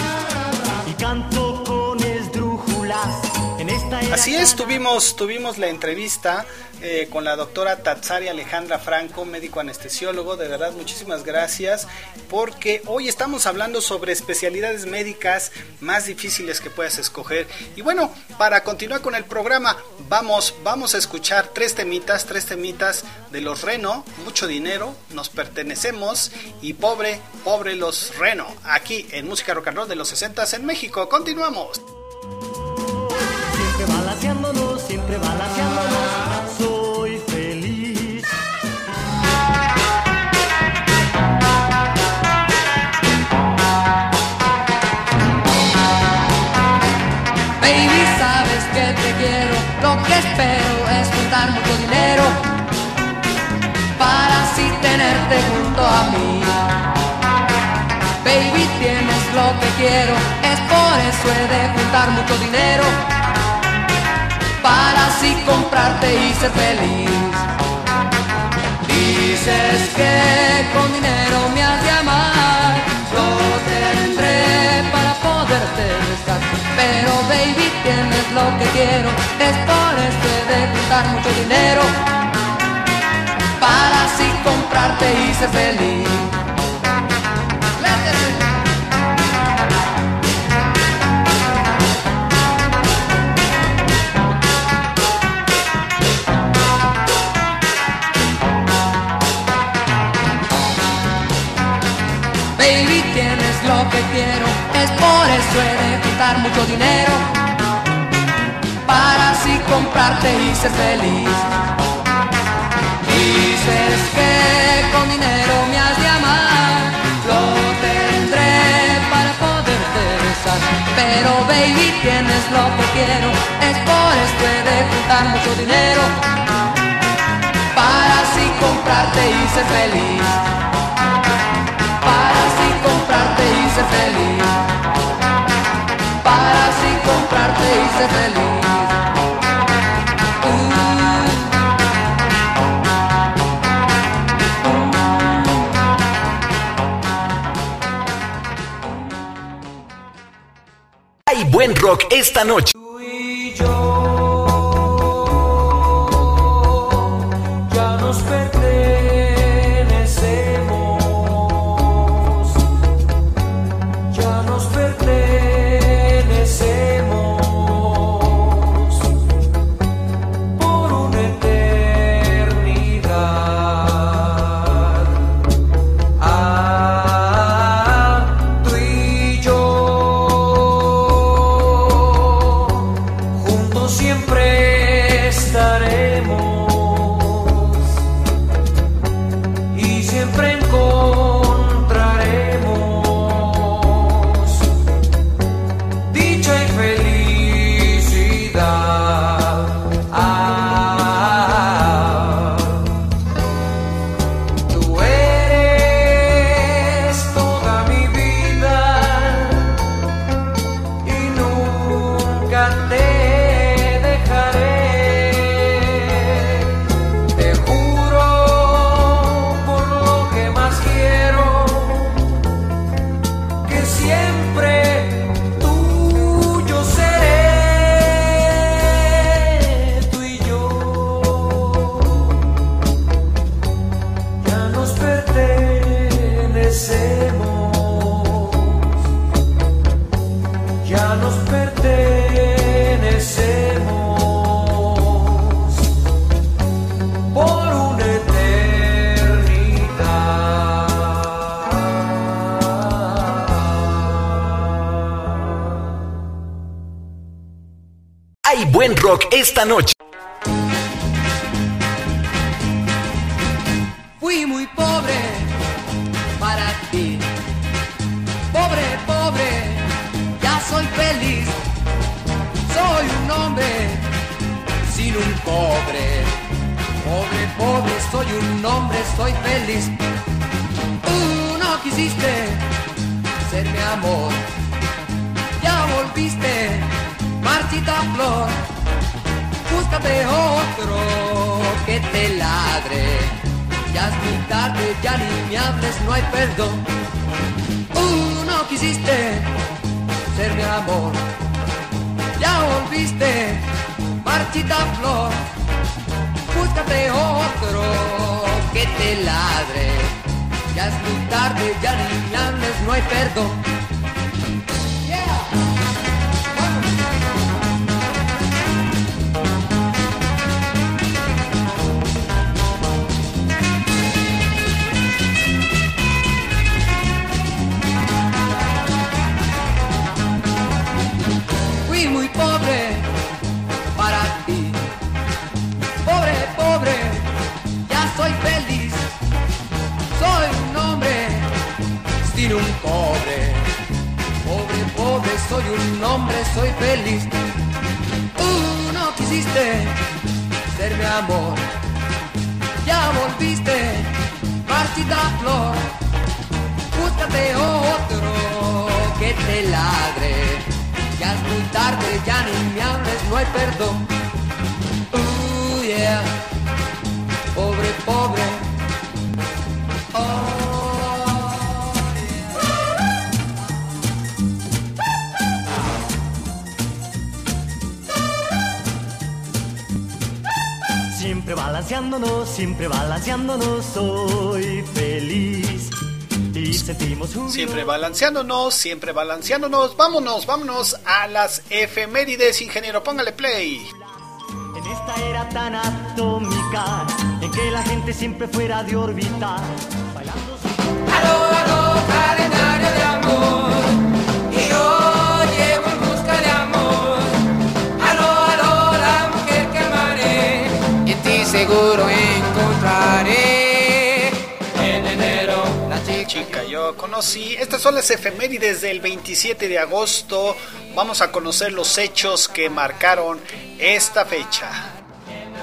y canto con esdrújulas. En esta Así es, tuvimos, tuvimos la entrevista eh, con la doctora Tatsari Alejandra Franco, médico anestesiólogo. De verdad, muchísimas gracias, porque hoy estamos hablando sobre especialidades médicas más difíciles que puedas escoger. Y bueno, para continuar con el programa, vamos, vamos a escuchar tres temitas, tres temitas de los Reno, mucho dinero, nos pertenecemos y pobre, pobre los Reno, aquí en Música Rock and Roll de los 60 en México. Continuamos. Siempre balanceándonos, siempre espero es juntar mucho dinero para así tenerte junto a mí. Baby, tienes lo que quiero. Es por eso he de juntar mucho dinero para así comprarte y ser feliz. Dices que con dinero me has de amar, lo tendré para poderte besar. Pero baby tienes lo que quiero, es por eso he de juntar mucho dinero para así comprarte y ser feliz. Baby, tienes lo que quiero, es por eso he de juntar mucho dinero para así comprarte y ser feliz. Dices que con dinero me has de amar, lo tendré para poderte besar. Pero baby, tienes lo que quiero, es por esto de juntar mucho dinero para así comprarte y ser feliz para así comprarte y ser feliz. Para así comprarte feliz. Hay buen rock esta noche. Esta noche. No hay perdón. Soy feliz. Tú no quisiste ser mi amor. Ya volviste, marchita flor. Búscate otro que te ladre. Ya es muy tarde, ya ni me hables, no hay perdón. Balanceándonos, siempre balanceándonos, soy feliz. Y sentimos júbilo. Siempre balanceándonos, siempre balanceándonos. Vámonos, vámonos a las efemérides, ingeniero. Póngale play. En esta era tan atómica, en que la gente siempre fuera de órbita. Bailando calendario de amor. Seguro encontraré. En enero, la chica. Chica, yo conocí. Estas son las efemérides del 27 de agosto. Vamos a conocer los hechos que marcaron esta fecha.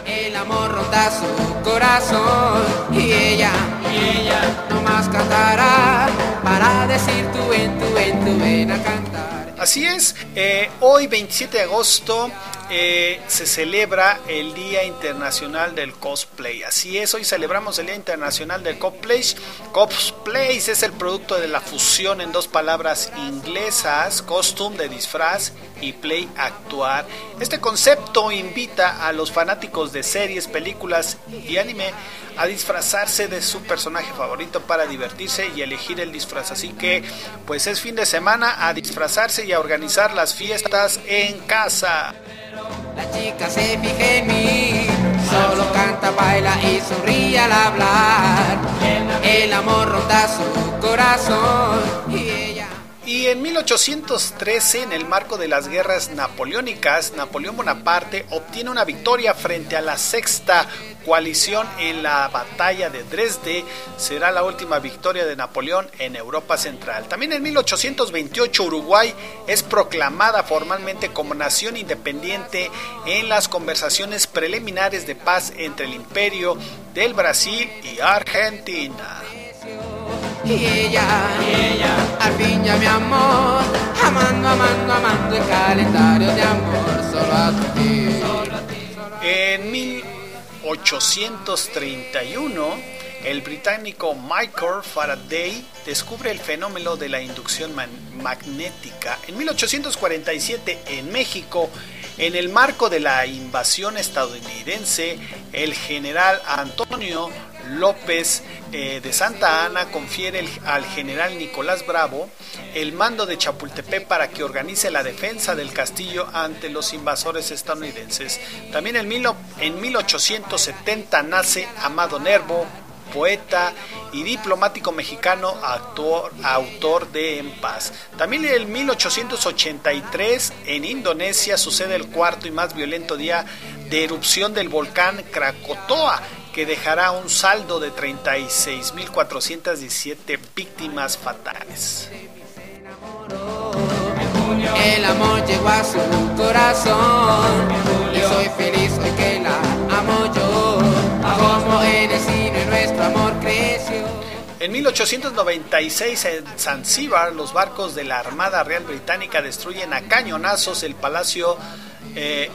El amor ronda su corazón. Y ella, y ella, nomás cantará. Para decir tu ven, tu ven, tu ven a cantar. Así es, eh, hoy 27 de agosto eh, se celebra el Día Internacional del Cosplay. Así es, hoy celebramos el Día Internacional del Cosplay. Cosplay es el producto de la fusión en dos palabras inglesas, costume de disfraz y play actuar. Este concepto invita a los fanáticos de series, películas y anime a disfrazarse de su personaje favorito para divertirse y elegir el disfraz. Así que, pues es fin de semana a disfrazarse y a organizar las fiestas en casa. La chica se fija en mí, solo canta, baila y sonríe al hablar. El amor ronda su corazón. Y en 1813, en el marco de las guerras napoleónicas, Napoleón Bonaparte obtiene una victoria frente a la sexta coalición en la batalla de Dresde. Será la última victoria de Napoleón en Europa Central. También en 1828, Uruguay es proclamada formalmente como nación independiente en las conversaciones preliminares de paz entre el Imperio del Brasil y Argentina. Y ella, al fin ya mi amor, amando, amando, amando el calendario de amor, solo a ti. En 1831, el británico Michael Faraday descubre el fenómeno de la inducción magnética. En 1847, en México, en el marco de la invasión estadounidense, el general Antonio López eh, de Santa Ana confiere al general Nicolás Bravo el mando de Chapultepec para que organice la defensa del castillo ante los invasores estadounidenses. También en, en 1870 nace Amado Nervo, poeta y diplomático mexicano, autor de En Paz. También en 1883 en Indonesia sucede el cuarto y más violento día de erupción del volcán Krakatoa que dejará un saldo de 36.417 víctimas fatales. El amor llegó a su corazón y soy feliz hoy que la amo yo. Como en el cine nuestro amor creció. En 1896 en Zanzíbar los barcos de la Armada Real Británica destruyen a cañonazos el palacio eh,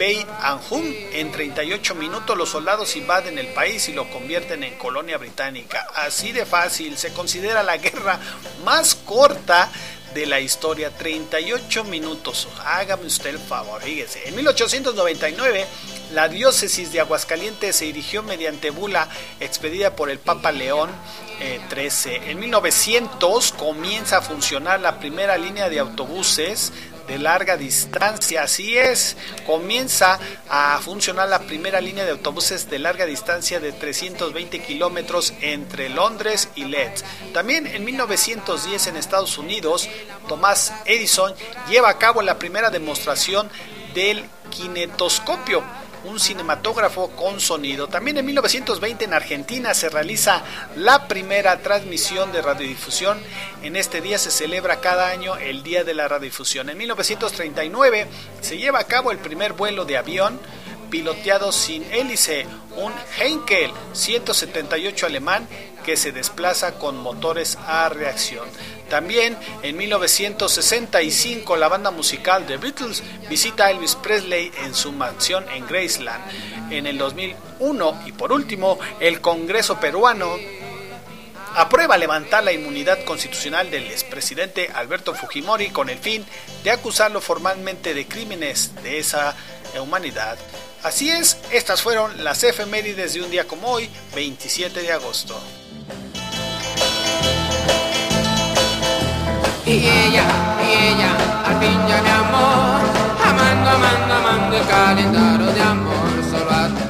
Beit Anhum. En 38 minutos los soldados invaden el país y lo convierten en colonia británica. Así de fácil, se considera la guerra más corta de la historia, 38 minutos. Hágame usted el favor, fíjese. En 1899, la diócesis de Aguascalientes se erigió mediante bula expedida por el Papa León XIII. Eh, en 1900 comienza a funcionar la primera línea de autobuses de larga distancia. Así es, comienza a funcionar la primera línea de autobuses de larga distancia de 320 kilómetros entre Londres y Leeds. También en 1910 en Estados Unidos, Thomas Edison lleva a cabo la primera demostración del kinetoscopio un cinematógrafo con sonido. También en 1920 en Argentina se realiza la primera transmisión de radiodifusión. En este día se celebra cada año el Día de la Radiodifusión. En 1939 se lleva a cabo el primer vuelo de avión piloteado sin hélice, un Heinkel 178 alemán que se desplaza con motores a reacción. También en 1965 la banda musical The Beatles visita a Elvis Presley en su mansión en Graceland. En el 2001 y por último el Congreso peruano aprueba levantar la inmunidad constitucional del expresidente Alberto Fujimori con el fin de acusarlo formalmente de crímenes de esa humanidad. Así es, estas fueron las efemérides de un día como hoy, 27 de agosto. Y ella, y ella, al fin ya mi amor, amando, amando, amando el calendario de amor, solo a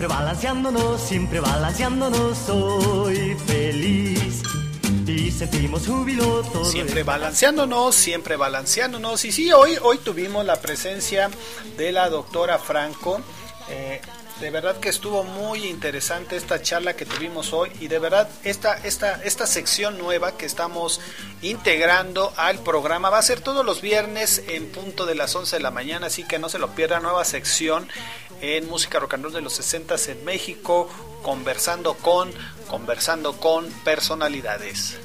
Siempre balanceándonos, siempre balanceándonos, soy feliz. Y sentimos júbilo todo Siempre balanceándonos, siempre balanceándonos. Y sí, hoy, hoy tuvimos la presencia de la doctora Franco. Eh, de verdad que estuvo muy interesante esta charla que tuvimos hoy y de verdad esta, esta, esta sección nueva que estamos integrando al programa va a ser todos los viernes en punto de las 11 de la mañana, así que no se lo pierda, nueva sección en música rock and roll de los 60 en México, conversando con, conversando con personalidades.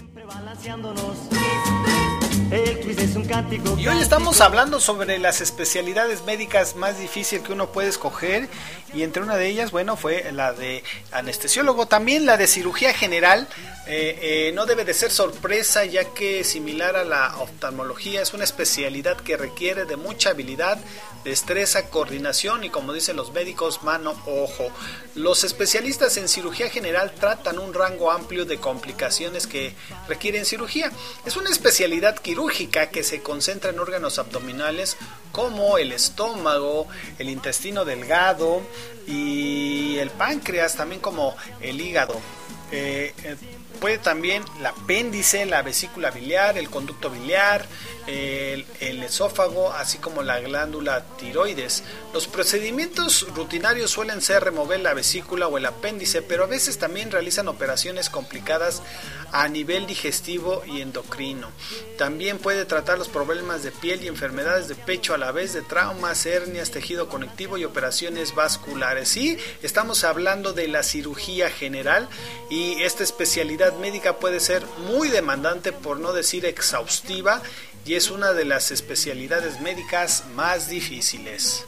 Y hoy estamos hablando sobre las especialidades médicas más difíciles que uno puede escoger y entre una de ellas, bueno, fue la de anestesiólogo, también la de cirugía general. Eh, eh, no debe de ser sorpresa ya que similar a la oftalmología es una especialidad que requiere de mucha habilidad, destreza, coordinación y como dicen los médicos, mano, ojo. Los especialistas en cirugía general tratan un rango amplio de complicaciones que requieren cirugía. Es una especialidad quirúrgica que se concentra en órganos abdominales como el estómago, el intestino delgado y el páncreas, también como el hígado. Eh, eh, puede también el apéndice, la vesícula biliar, el conducto biliar, el, esófago, así como la glándula tiroides. Los procedimientos rutinarios suelen ser remover la vesícula o el apéndice, pero a veces también realizan operaciones complicadas a nivel digestivo y endocrino. También puede tratar los problemas de piel y enfermedades de pecho a la vez de traumas, hernias, tejido conectivo y operaciones vasculares. Sí, estamos hablando de la cirugía general y esta especialidad médica puede ser muy demandante, por no decir exhaustiva, y es una de las especialidades médicas más difíciles.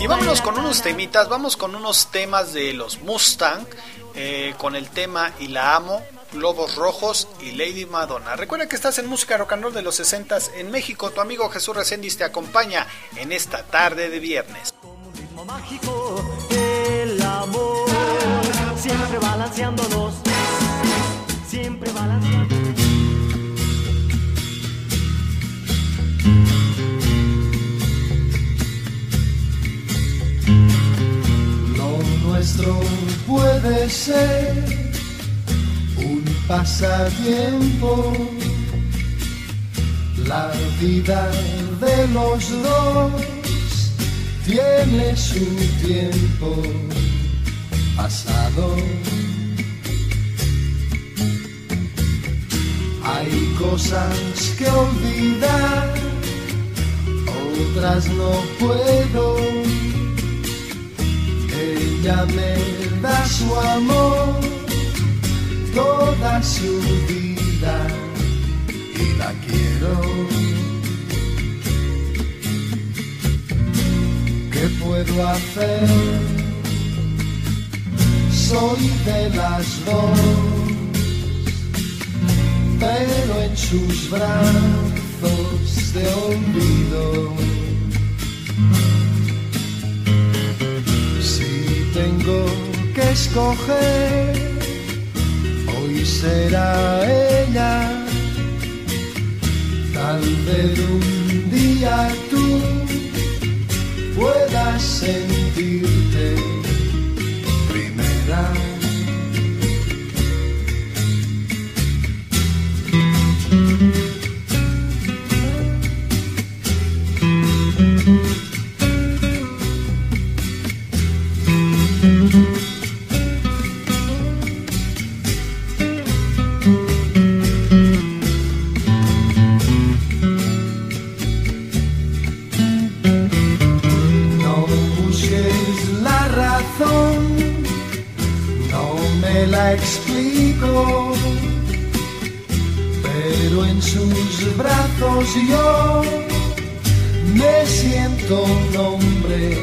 Y vámonos con unos temitas, vamos con unos temas de los Mustang, eh, con el tema Y la amo, Globos Rojos y Lady Madonna. Recuerda que estás en música rock and roll de los 60 en México. Tu amigo Jesús Reséndiz te acompaña en esta tarde de viernes. Mágico, el amor, siempre balanceándonos, siempre balanceándonos. Lo nuestro puede ser un pasatiempo, la vida de los dos tiene su tiempo pasado. Hay cosas que olvidar, otras no puedo. Ella me da su amor, toda su vida y la quiero. Puedo hacer? Soy de las dos pero en sus brazos de olvido. Si tengo que escoger, hoy será ella. Tal vez un día tú puedas sentirte primera. Brazos yo me siento un hombre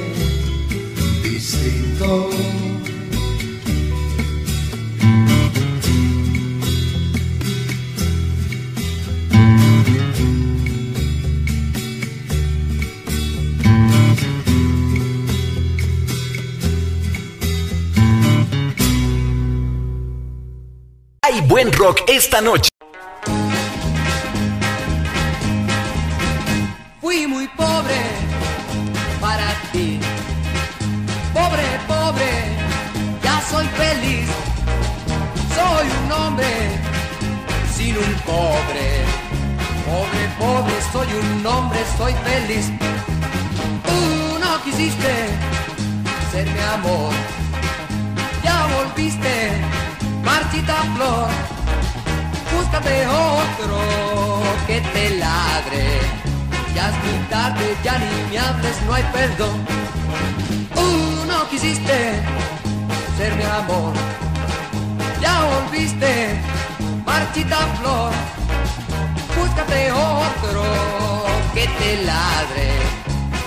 distinto. Hay buen rock esta noche. Sin un cobre. Pobre, pobre, soy un hombre, soy feliz. Tú no quisiste ser mi amor. Ya volviste, marchita flor. Búscate otro que te ladre. Ya es muy tarde, ya ni me hables, no hay perdón. Tú no quisiste ser mi amor. Ya volviste, marchita flor. Búscate otro que te ladre.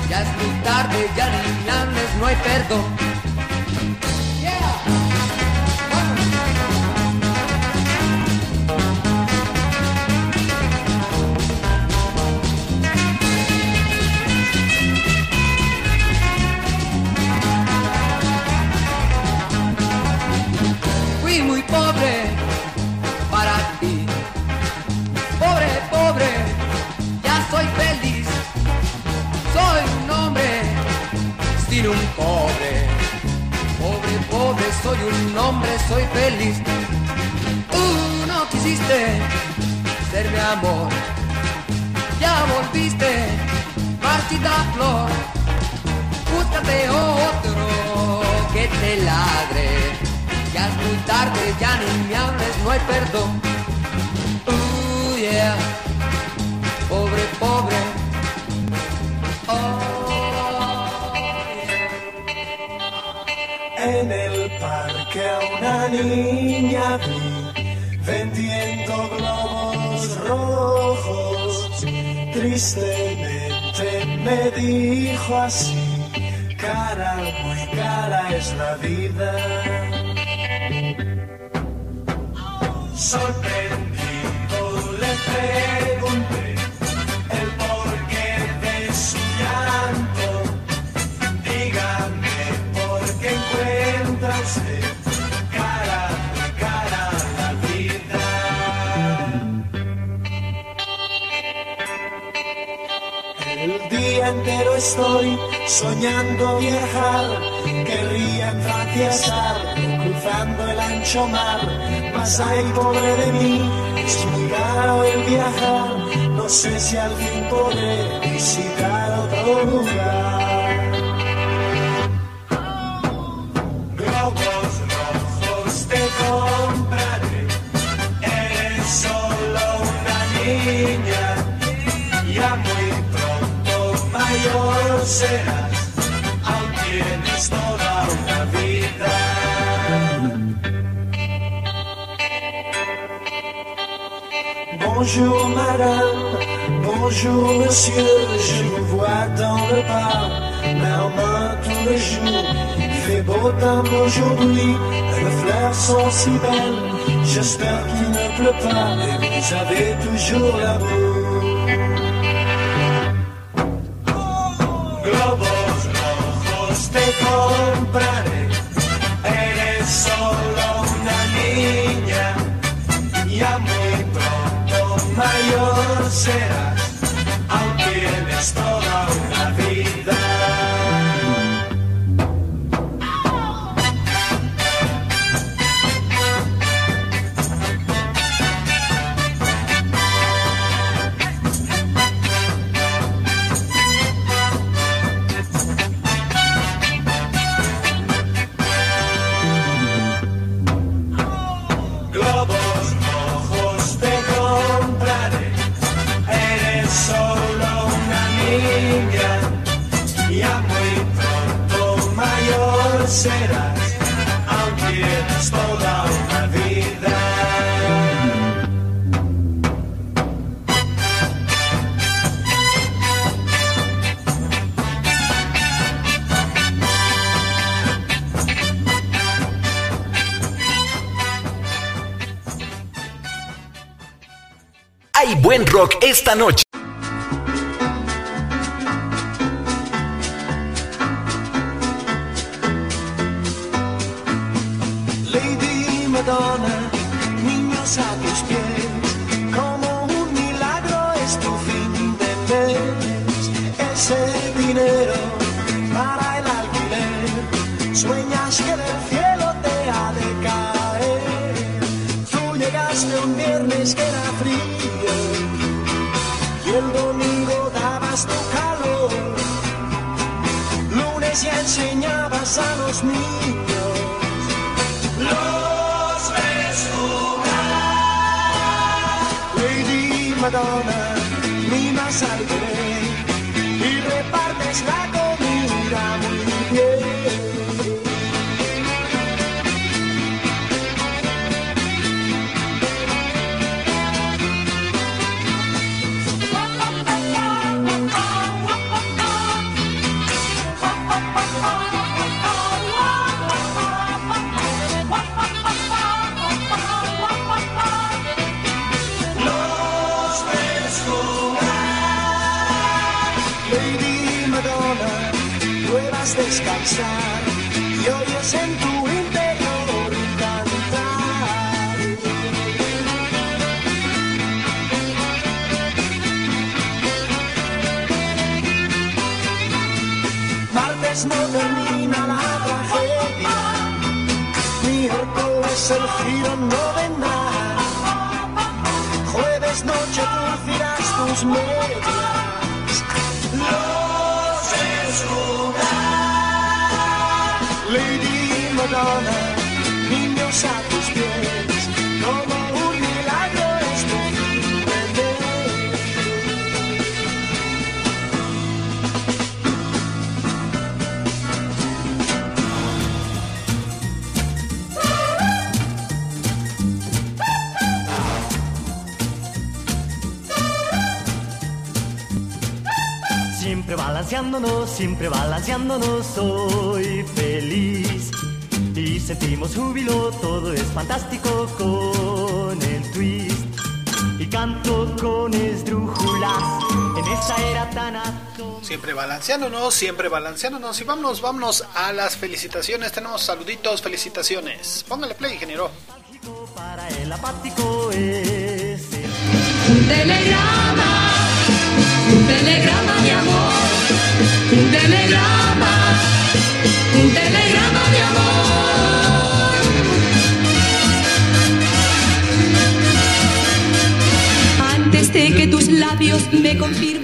Ya es muy tarde, ya ni no hay perdón. Un hombre, soy feliz. Tú no quisiste ser mi amor. Ya volviste, marchita flor. Búscate otro que te ladre. Ya es muy tarde, ya ni me hables, no hay perdón. Uh, yeah. Una niña vendiendo globos rojos. Tristemente me dijo así, cara, muy cara es la vida. Sorprendido le estoy soñando viajar, querría atravesar, cruzando el ancho mar, mas ay pobre de mí, es muy caro el viajar, no sé si al fin podré visitar otro lugar. Bonjour madame, bonjour monsieur, je vous vois dans le parc, main en main tous les jours. Il fait beau temps aujourd'hui, les fleurs sont si belles, j'espère qu'il ne pleut pas. Et vous avez toujours. Globos serás, aún tienes toda una vida. Hay buen rock esta noche. Siempre balanceándonos, siempre balanceándonos. Y vámonos, vámonos a las felicitaciones. Tenemos saluditos, felicitaciones. Póngale play, ingeniero. para el apático es. Un telegrama, un telegrama de amor, un telegrama, un telegrama de amor. Antes de que tus labios me confirman.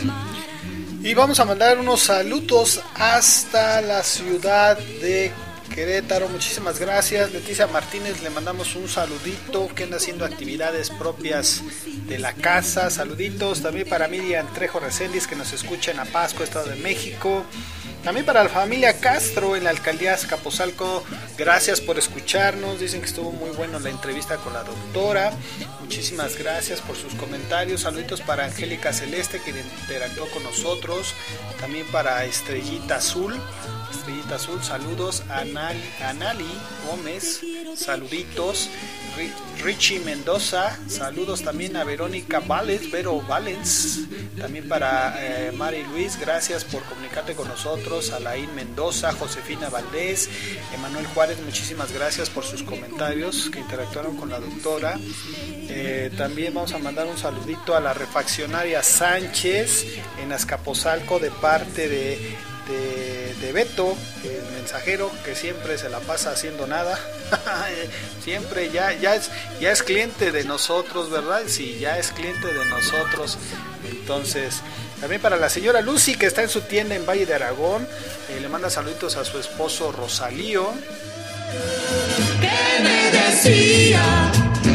Y vamos a mandar unos saludos hasta la ciudad de Querétaro. Muchísimas gracias. Leticia Martínez, le mandamos un saludito que anda haciendo actividades propias de la casa. Saluditos también para Miriam Trejo Reséndiz que nos escucha en Apasco, Estado de México. También para la familia Castro en la alcaldía Escapozalco, Gracias por escucharnos. Dicen que estuvo muy bueno la entrevista con la doctora. Muchísimas gracias por sus comentarios. Saluditos para Angélica Celeste que interactuó con nosotros. También para Estrellita Azul. Estrellita Azul, saludos. Anali, Anali Gómez, saluditos. Richie Mendoza, saludos también a Verónica Valens, Vero Valens, también para eh, Mari Luis, gracias por comunicarte con nosotros, Alain Mendoza, Josefina Valdés, Emanuel Juárez, muchísimas gracias por sus comentarios que interactuaron con la doctora. Eh, también vamos a mandar un saludito a la refaccionaria Sánchez en Azcapotzalco de parte de de, Beto, el mensajero que siempre se la pasa haciendo nada. siempre ya, ya, es, ya es cliente de nosotros, ¿verdad? Sí, ya es cliente de nosotros. Entonces, también para la señora Lucy que está en su tienda en Valle de Aragón, eh, le manda saluditos a su esposo Rosalío. ¿Qué me decía? ¿Qué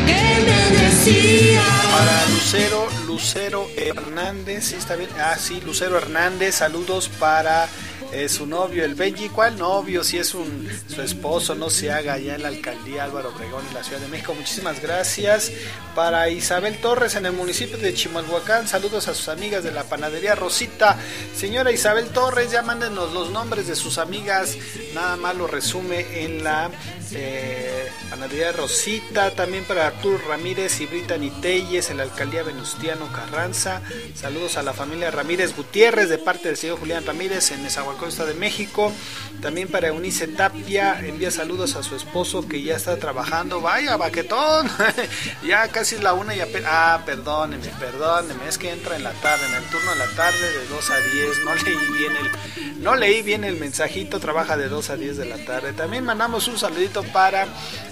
me decía? Para Lucero, Lucero Hernández, ¿sí está bien? Ah, sí, Lucero Hernández, saludos para eh, su novio, el Benji. ¿Cuál novio? Si es un su esposo, no se haga allá en la alcaldía Álvaro Obregón en la Ciudad de México. Muchísimas gracias. Para Isabel Torres en el municipio de Chimalhuacán, saludos a sus amigas de la panadería Rosita. Señora Isabel Torres, ya mándenos los nombres de sus amigas. Nada más lo resume en la eh, panadería Rosita. También para Arturo Ramírez y Brittany Telles en la alcaldía Venustiano Carranza. Saludos a la familia Ramírez Gutiérrez de parte del señor Julián Ramírez en Nezahualcóyotl de México. También para Eunice Tapia, envía saludos a su esposo que ya está trabajando. Vaya, baquetón. ya casi es la una y apenas. Ah, perdóneme, perdóneme. Es que entra en la tarde, en el turno de la tarde de 2 a 10. No leí bien el, no leí bien el mensajito. Trabaja de 2 a 10 de la tarde. También mandamos un saludito para.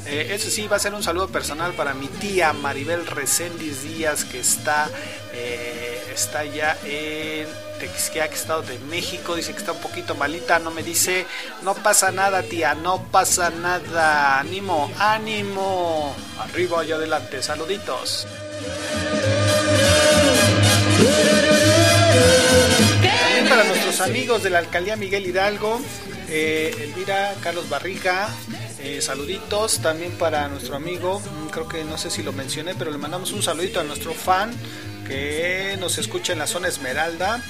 Eh, eso sí, va a ser un saludo personal para mi tía Maribel Reséndiz Díaz, que está, eh, está ya en Texquiac, Estado de México, dice que está un poquito malita, no me dice, no pasa nada tía, no pasa nada, ánimo, ánimo, arriba y adelante, saluditos. También para nuestros amigos de la alcaldía Miguel Hidalgo, eh, Elvira, Carlos Barriga, eh, saluditos también para nuestro amigo, mm, creo que no sé si lo mencioné, pero le mandamos un saludito a nuestro fan que nos escucha en la zona Esmeralda,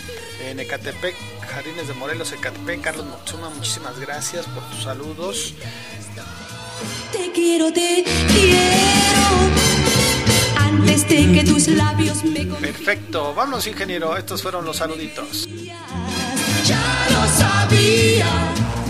en Ecatepec, Jardines de Morelos, Ecatepec. Carlos Motsuma, muchísimas gracias por tus saludos. Te quiero, te quiero. Antes de que tus labios me Perfecto, vámonos ingeniero, estos fueron los saluditos. Ya lo sabía.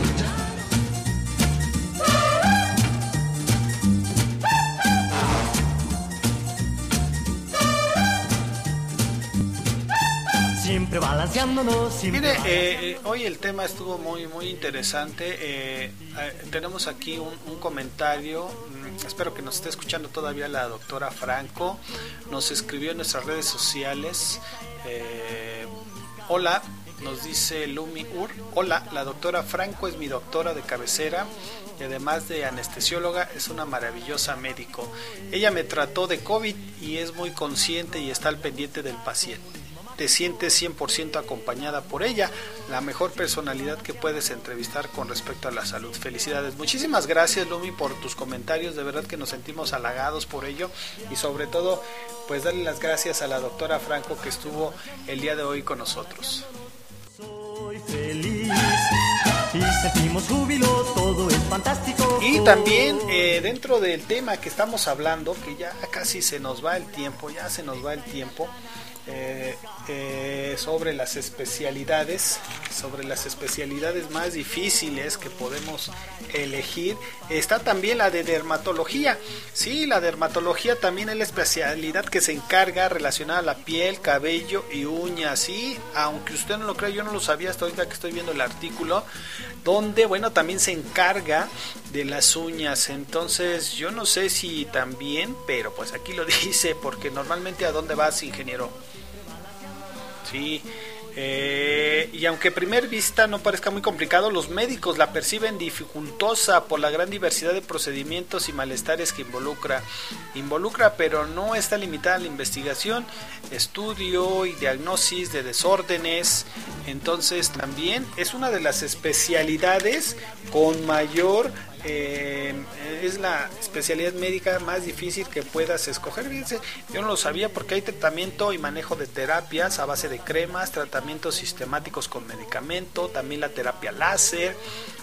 Siempre balanceándonos. Mire, eh, eh, hoy el tema estuvo muy muy interesante. Eh, eh, tenemos aquí un, un comentario. mm, Espero que nos esté escuchando todavía la doctora Franco. Nos escribió en nuestras redes sociales. eh, hola, nos dice Lumi Ur. Hola, la doctora Franco es mi doctora de cabecera y además de anestesióloga es una maravillosa médico. Ella me trató de COVID y es muy consciente y está al pendiente del paciente te sientes 100% acompañada por ella, la mejor personalidad que puedes entrevistar con respecto a la salud. Felicidades. Muchísimas gracias Lumi por tus comentarios, de verdad que nos sentimos halagados por ello y sobre todo pues darle las gracias a la doctora Franco que estuvo el día de hoy con nosotros. Soy feliz y sentimos júbilo, todo es fantástico. Y también eh, dentro del tema que estamos hablando, que ya casi se nos va el tiempo, ya se nos va el tiempo, eh, eh, sobre las especialidades, sobre las especialidades más difíciles que podemos elegir, está también la de dermatología. Sí, la dermatología también es la especialidad que se encarga relacionada a la piel, cabello y uñas. Sí, aunque usted no lo crea, yo no lo sabía hasta ahorita que estoy viendo el artículo, donde, bueno, también se encarga de las uñas. Entonces, yo no sé si también, pero pues aquí lo dice, porque normalmente a dónde vas, ingeniero. Sí. eh, y aunque a primer vista no parezca muy complicado, los médicos la perciben dificultosa por la gran diversidad de procedimientos y malestares que involucra. Involucra, pero no está limitada a la investigación, estudio y diagnosis de desórdenes. Entonces también es una de las especialidades con mayor eh, es la especialidad médica más difícil que puedas escoger. Fíjense, yo no lo sabía porque hay tratamiento y manejo de terapias a base de cremas, tratamientos sistemáticos con medicamento, también la terapia láser,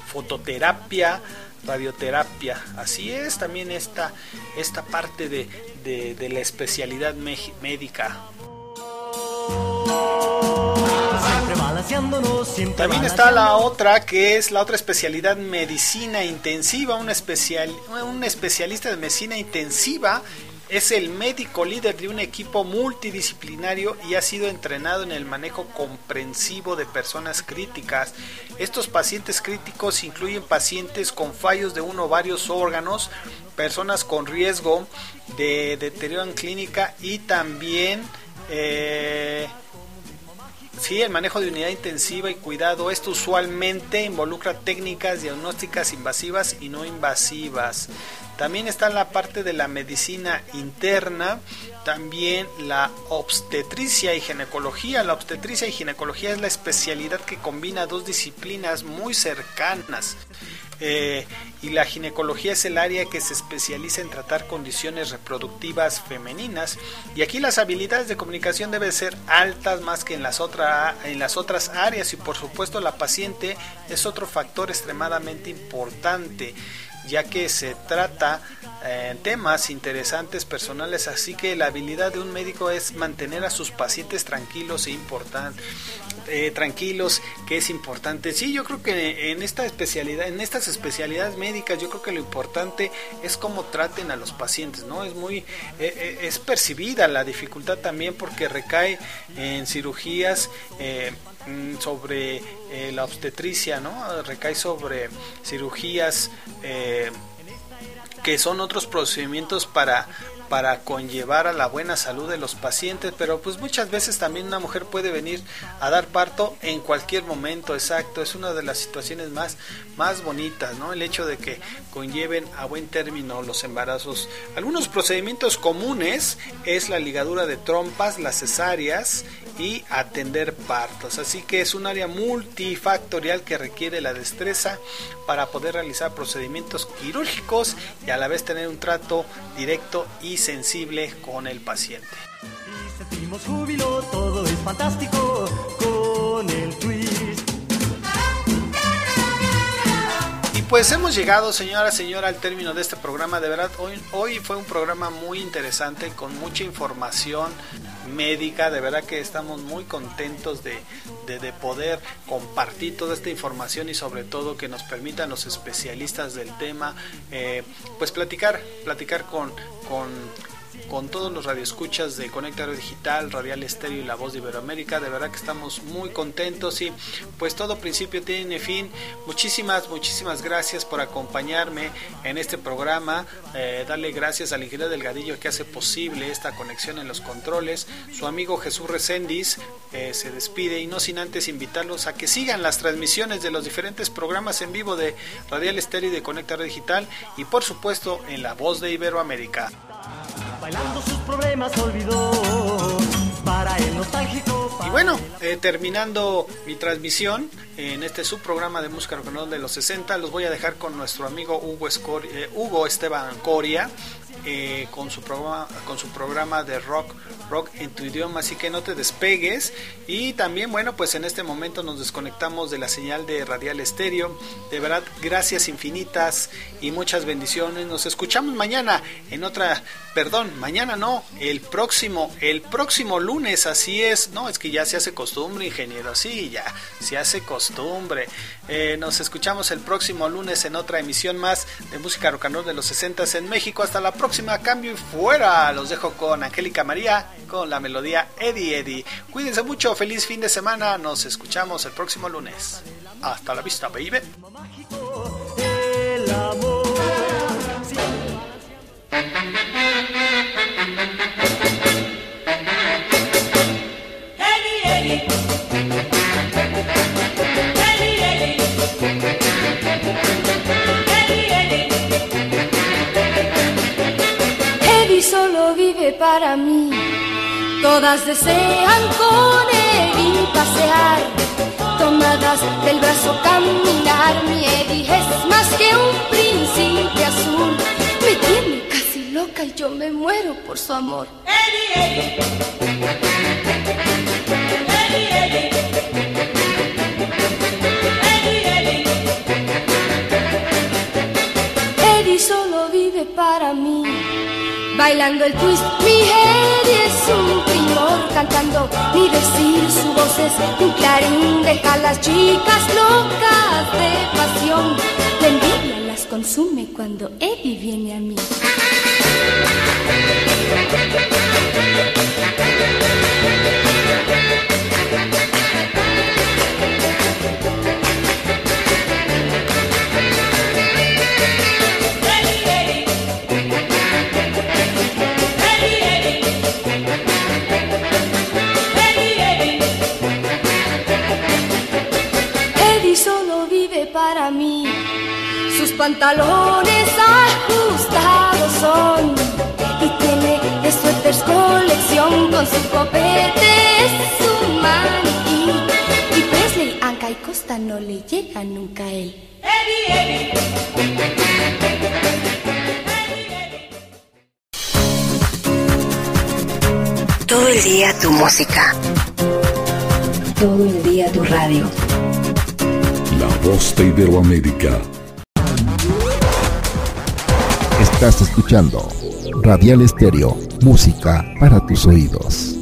fototerapia, radioterapia. Así es, también esta, esta parte de, de, la especialidad médica. También está la otra que es la otra especialidad medicina intensiva, un, especial, un especialista de medicina intensiva es el médico líder de un equipo multidisciplinario y ha sido entrenado en el manejo comprensivo de personas críticas. Estos pacientes críticos incluyen pacientes con fallos de uno o varios órganos, personas con riesgo de deterioro en clínica y también eh, Sí, el manejo de unidad intensiva y cuidado, esto usualmente involucra técnicas diagnósticas invasivas y no invasivas. También está la parte de la medicina interna, también la obstetricia y ginecología. La obstetricia y ginecología es la especialidad que combina dos disciplinas muy cercanas. Eh, y la ginecología es el área que se especializa en tratar condiciones reproductivas femeninas. Y aquí las habilidades de comunicación deben ser altas más que en las, en las otras áreas. Y por supuesto la paciente es otro factor extremadamente importante ya que se trata eh, temas interesantes personales, así que la habilidad de un médico es mantener a sus pacientes tranquilos e importantes, eh, tranquilos, que es importante. Sí, yo creo que en esta especialidad, en estas especialidades médicas, yo creo que lo importante es cómo traten a los pacientes, ¿no? Es muy, eh, es percibida la dificultad también porque recae en cirugías mm, sobre la obstetricia, ¿no? Recae sobre cirugías que son otros procedimientos para para conllevar a la buena salud de los pacientes, pero pues muchas veces también una mujer puede venir a dar parto en cualquier momento, exacto, es una de las situaciones más, más bonitas, ¿no? El hecho de que conlleven a buen término los embarazos. Algunos procedimientos comunes es la ligadura de trompas, las cesáreas y atender partos. Así que es un área multifactorial que requiere la destreza para poder realizar procedimientos quirúrgicos y a la vez tener un trato directo y sensible con el paciente. todo es fantástico con el Y pues hemos llegado, señora, señora, al término de este programa. De verdad, hoy, hoy fue un programa muy interesante, con mucha información médica. De verdad que estamos muy contentos de, de, poder compartir toda esta información y sobre todo que nos permitan los especialistas del tema, eh, pues platicar, platicar con, con con todos los radioescuchas de Conectar Digital, Radial Estéreo y La Voz de Iberoamérica. De verdad que estamos muy contentos y pues todo principio tiene fin. Muchísimas, muchísimas gracias por acompañarme en este programa. Eh, darle gracias al ingeniero Delgadillo que hace posible esta conexión en los controles. Su amigo Jesús Recendis eh, se despide y no sin antes invitarlos a que sigan las transmisiones de los diferentes programas en vivo de Radial Estéreo y de Conectar Digital y por supuesto en La Voz de Iberoamérica. Bailando sus problemas olvidó para el nostálgico. Y bueno, eh, terminando mi transmisión en este subprograma de música rock de los 60, los voy a dejar con nuestro amigo Hugo, eh, Hugo Esteban Coria eh, con, su programa, con su programa de rock, rock en tu idioma, así que no te despegues. Y también, bueno, pues en este momento nos desconectamos de la señal de Radial Estéreo. De verdad, gracias infinitas y muchas bendiciones. Nos escuchamos mañana en otra, perdón, mañana no, el próximo, el próximo lunes, así es. No, es que ya se hace costumbre, ingeniero, así ya, se hace costumbre. Eh, nos escuchamos el próximo lunes en otra emisión más de música rock and roll de los 60 en México. Hasta la próxima cambio y fuera. Los dejo con Angélica María con la melodía Eddie Eddie. Cuídense mucho, feliz fin de semana. Nos escuchamos el próximo lunes. Hasta la vista, baby. Solo vive para mí. Todas desean con y pasear tomadas del brazo caminar. Mi Eddie es más que un príncipe azul. Me tiene casi loca y yo me muero por su amor. Eddie, Eddie. Para mí. Bailando el twist, mi Eddie es un primor cantando, ni decir su voz es un clarín, deja a las chicas locas de pasión. La envidia las consume cuando Eddie viene a mí. Pantalones ajustados son. Y tiene de suéteres colección con su copete, es su maniquí. Y Presley, Anca y Costa no le llega nunca a él. Eddie, Eddie. Todo el día tu música. Todo el día tu radio. La voz de Iberoamérica. Estás escuchando Radial Estéreo, música para tus oídos.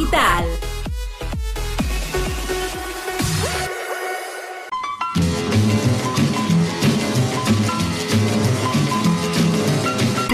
digital.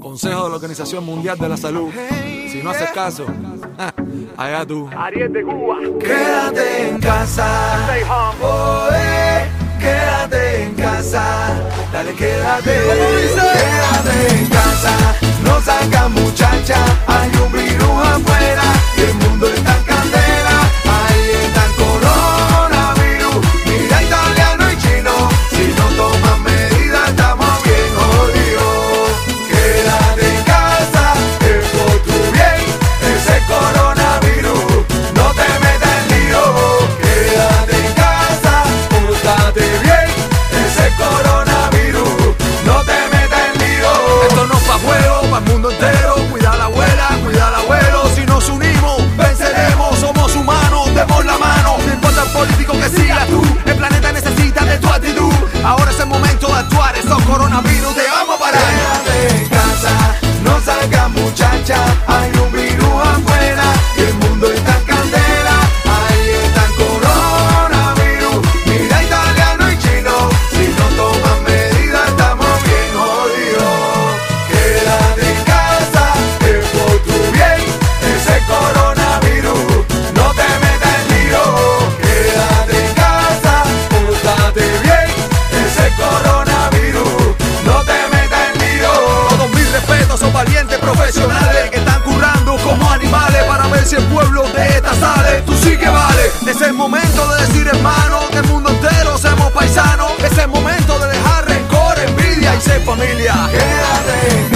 Consejo de la Organización Mundial de la Salud. Si no haces caso, allá tú. Ariel de Cuba. Quédate en casa. Stay home. Oh, eh, quédate en casa. Dale, quédate. Quédate en casa. No saca muchacha. Hay un virus afuera. Y el mundo está político que siga tú. El planeta necesita de tu actitud. Ahora es el momento de actuar. Eso coronavirus te vamos a parar. Quédate en casa, no salgas muchacha. Hay un virus afuera y el mundo está pueblo de esta sale, tú sí que vale. Es el momento de decir hermano, que el mundo entero somos paisanos. Es el momento de dejar rencor, envidia y ser familia. Quédate.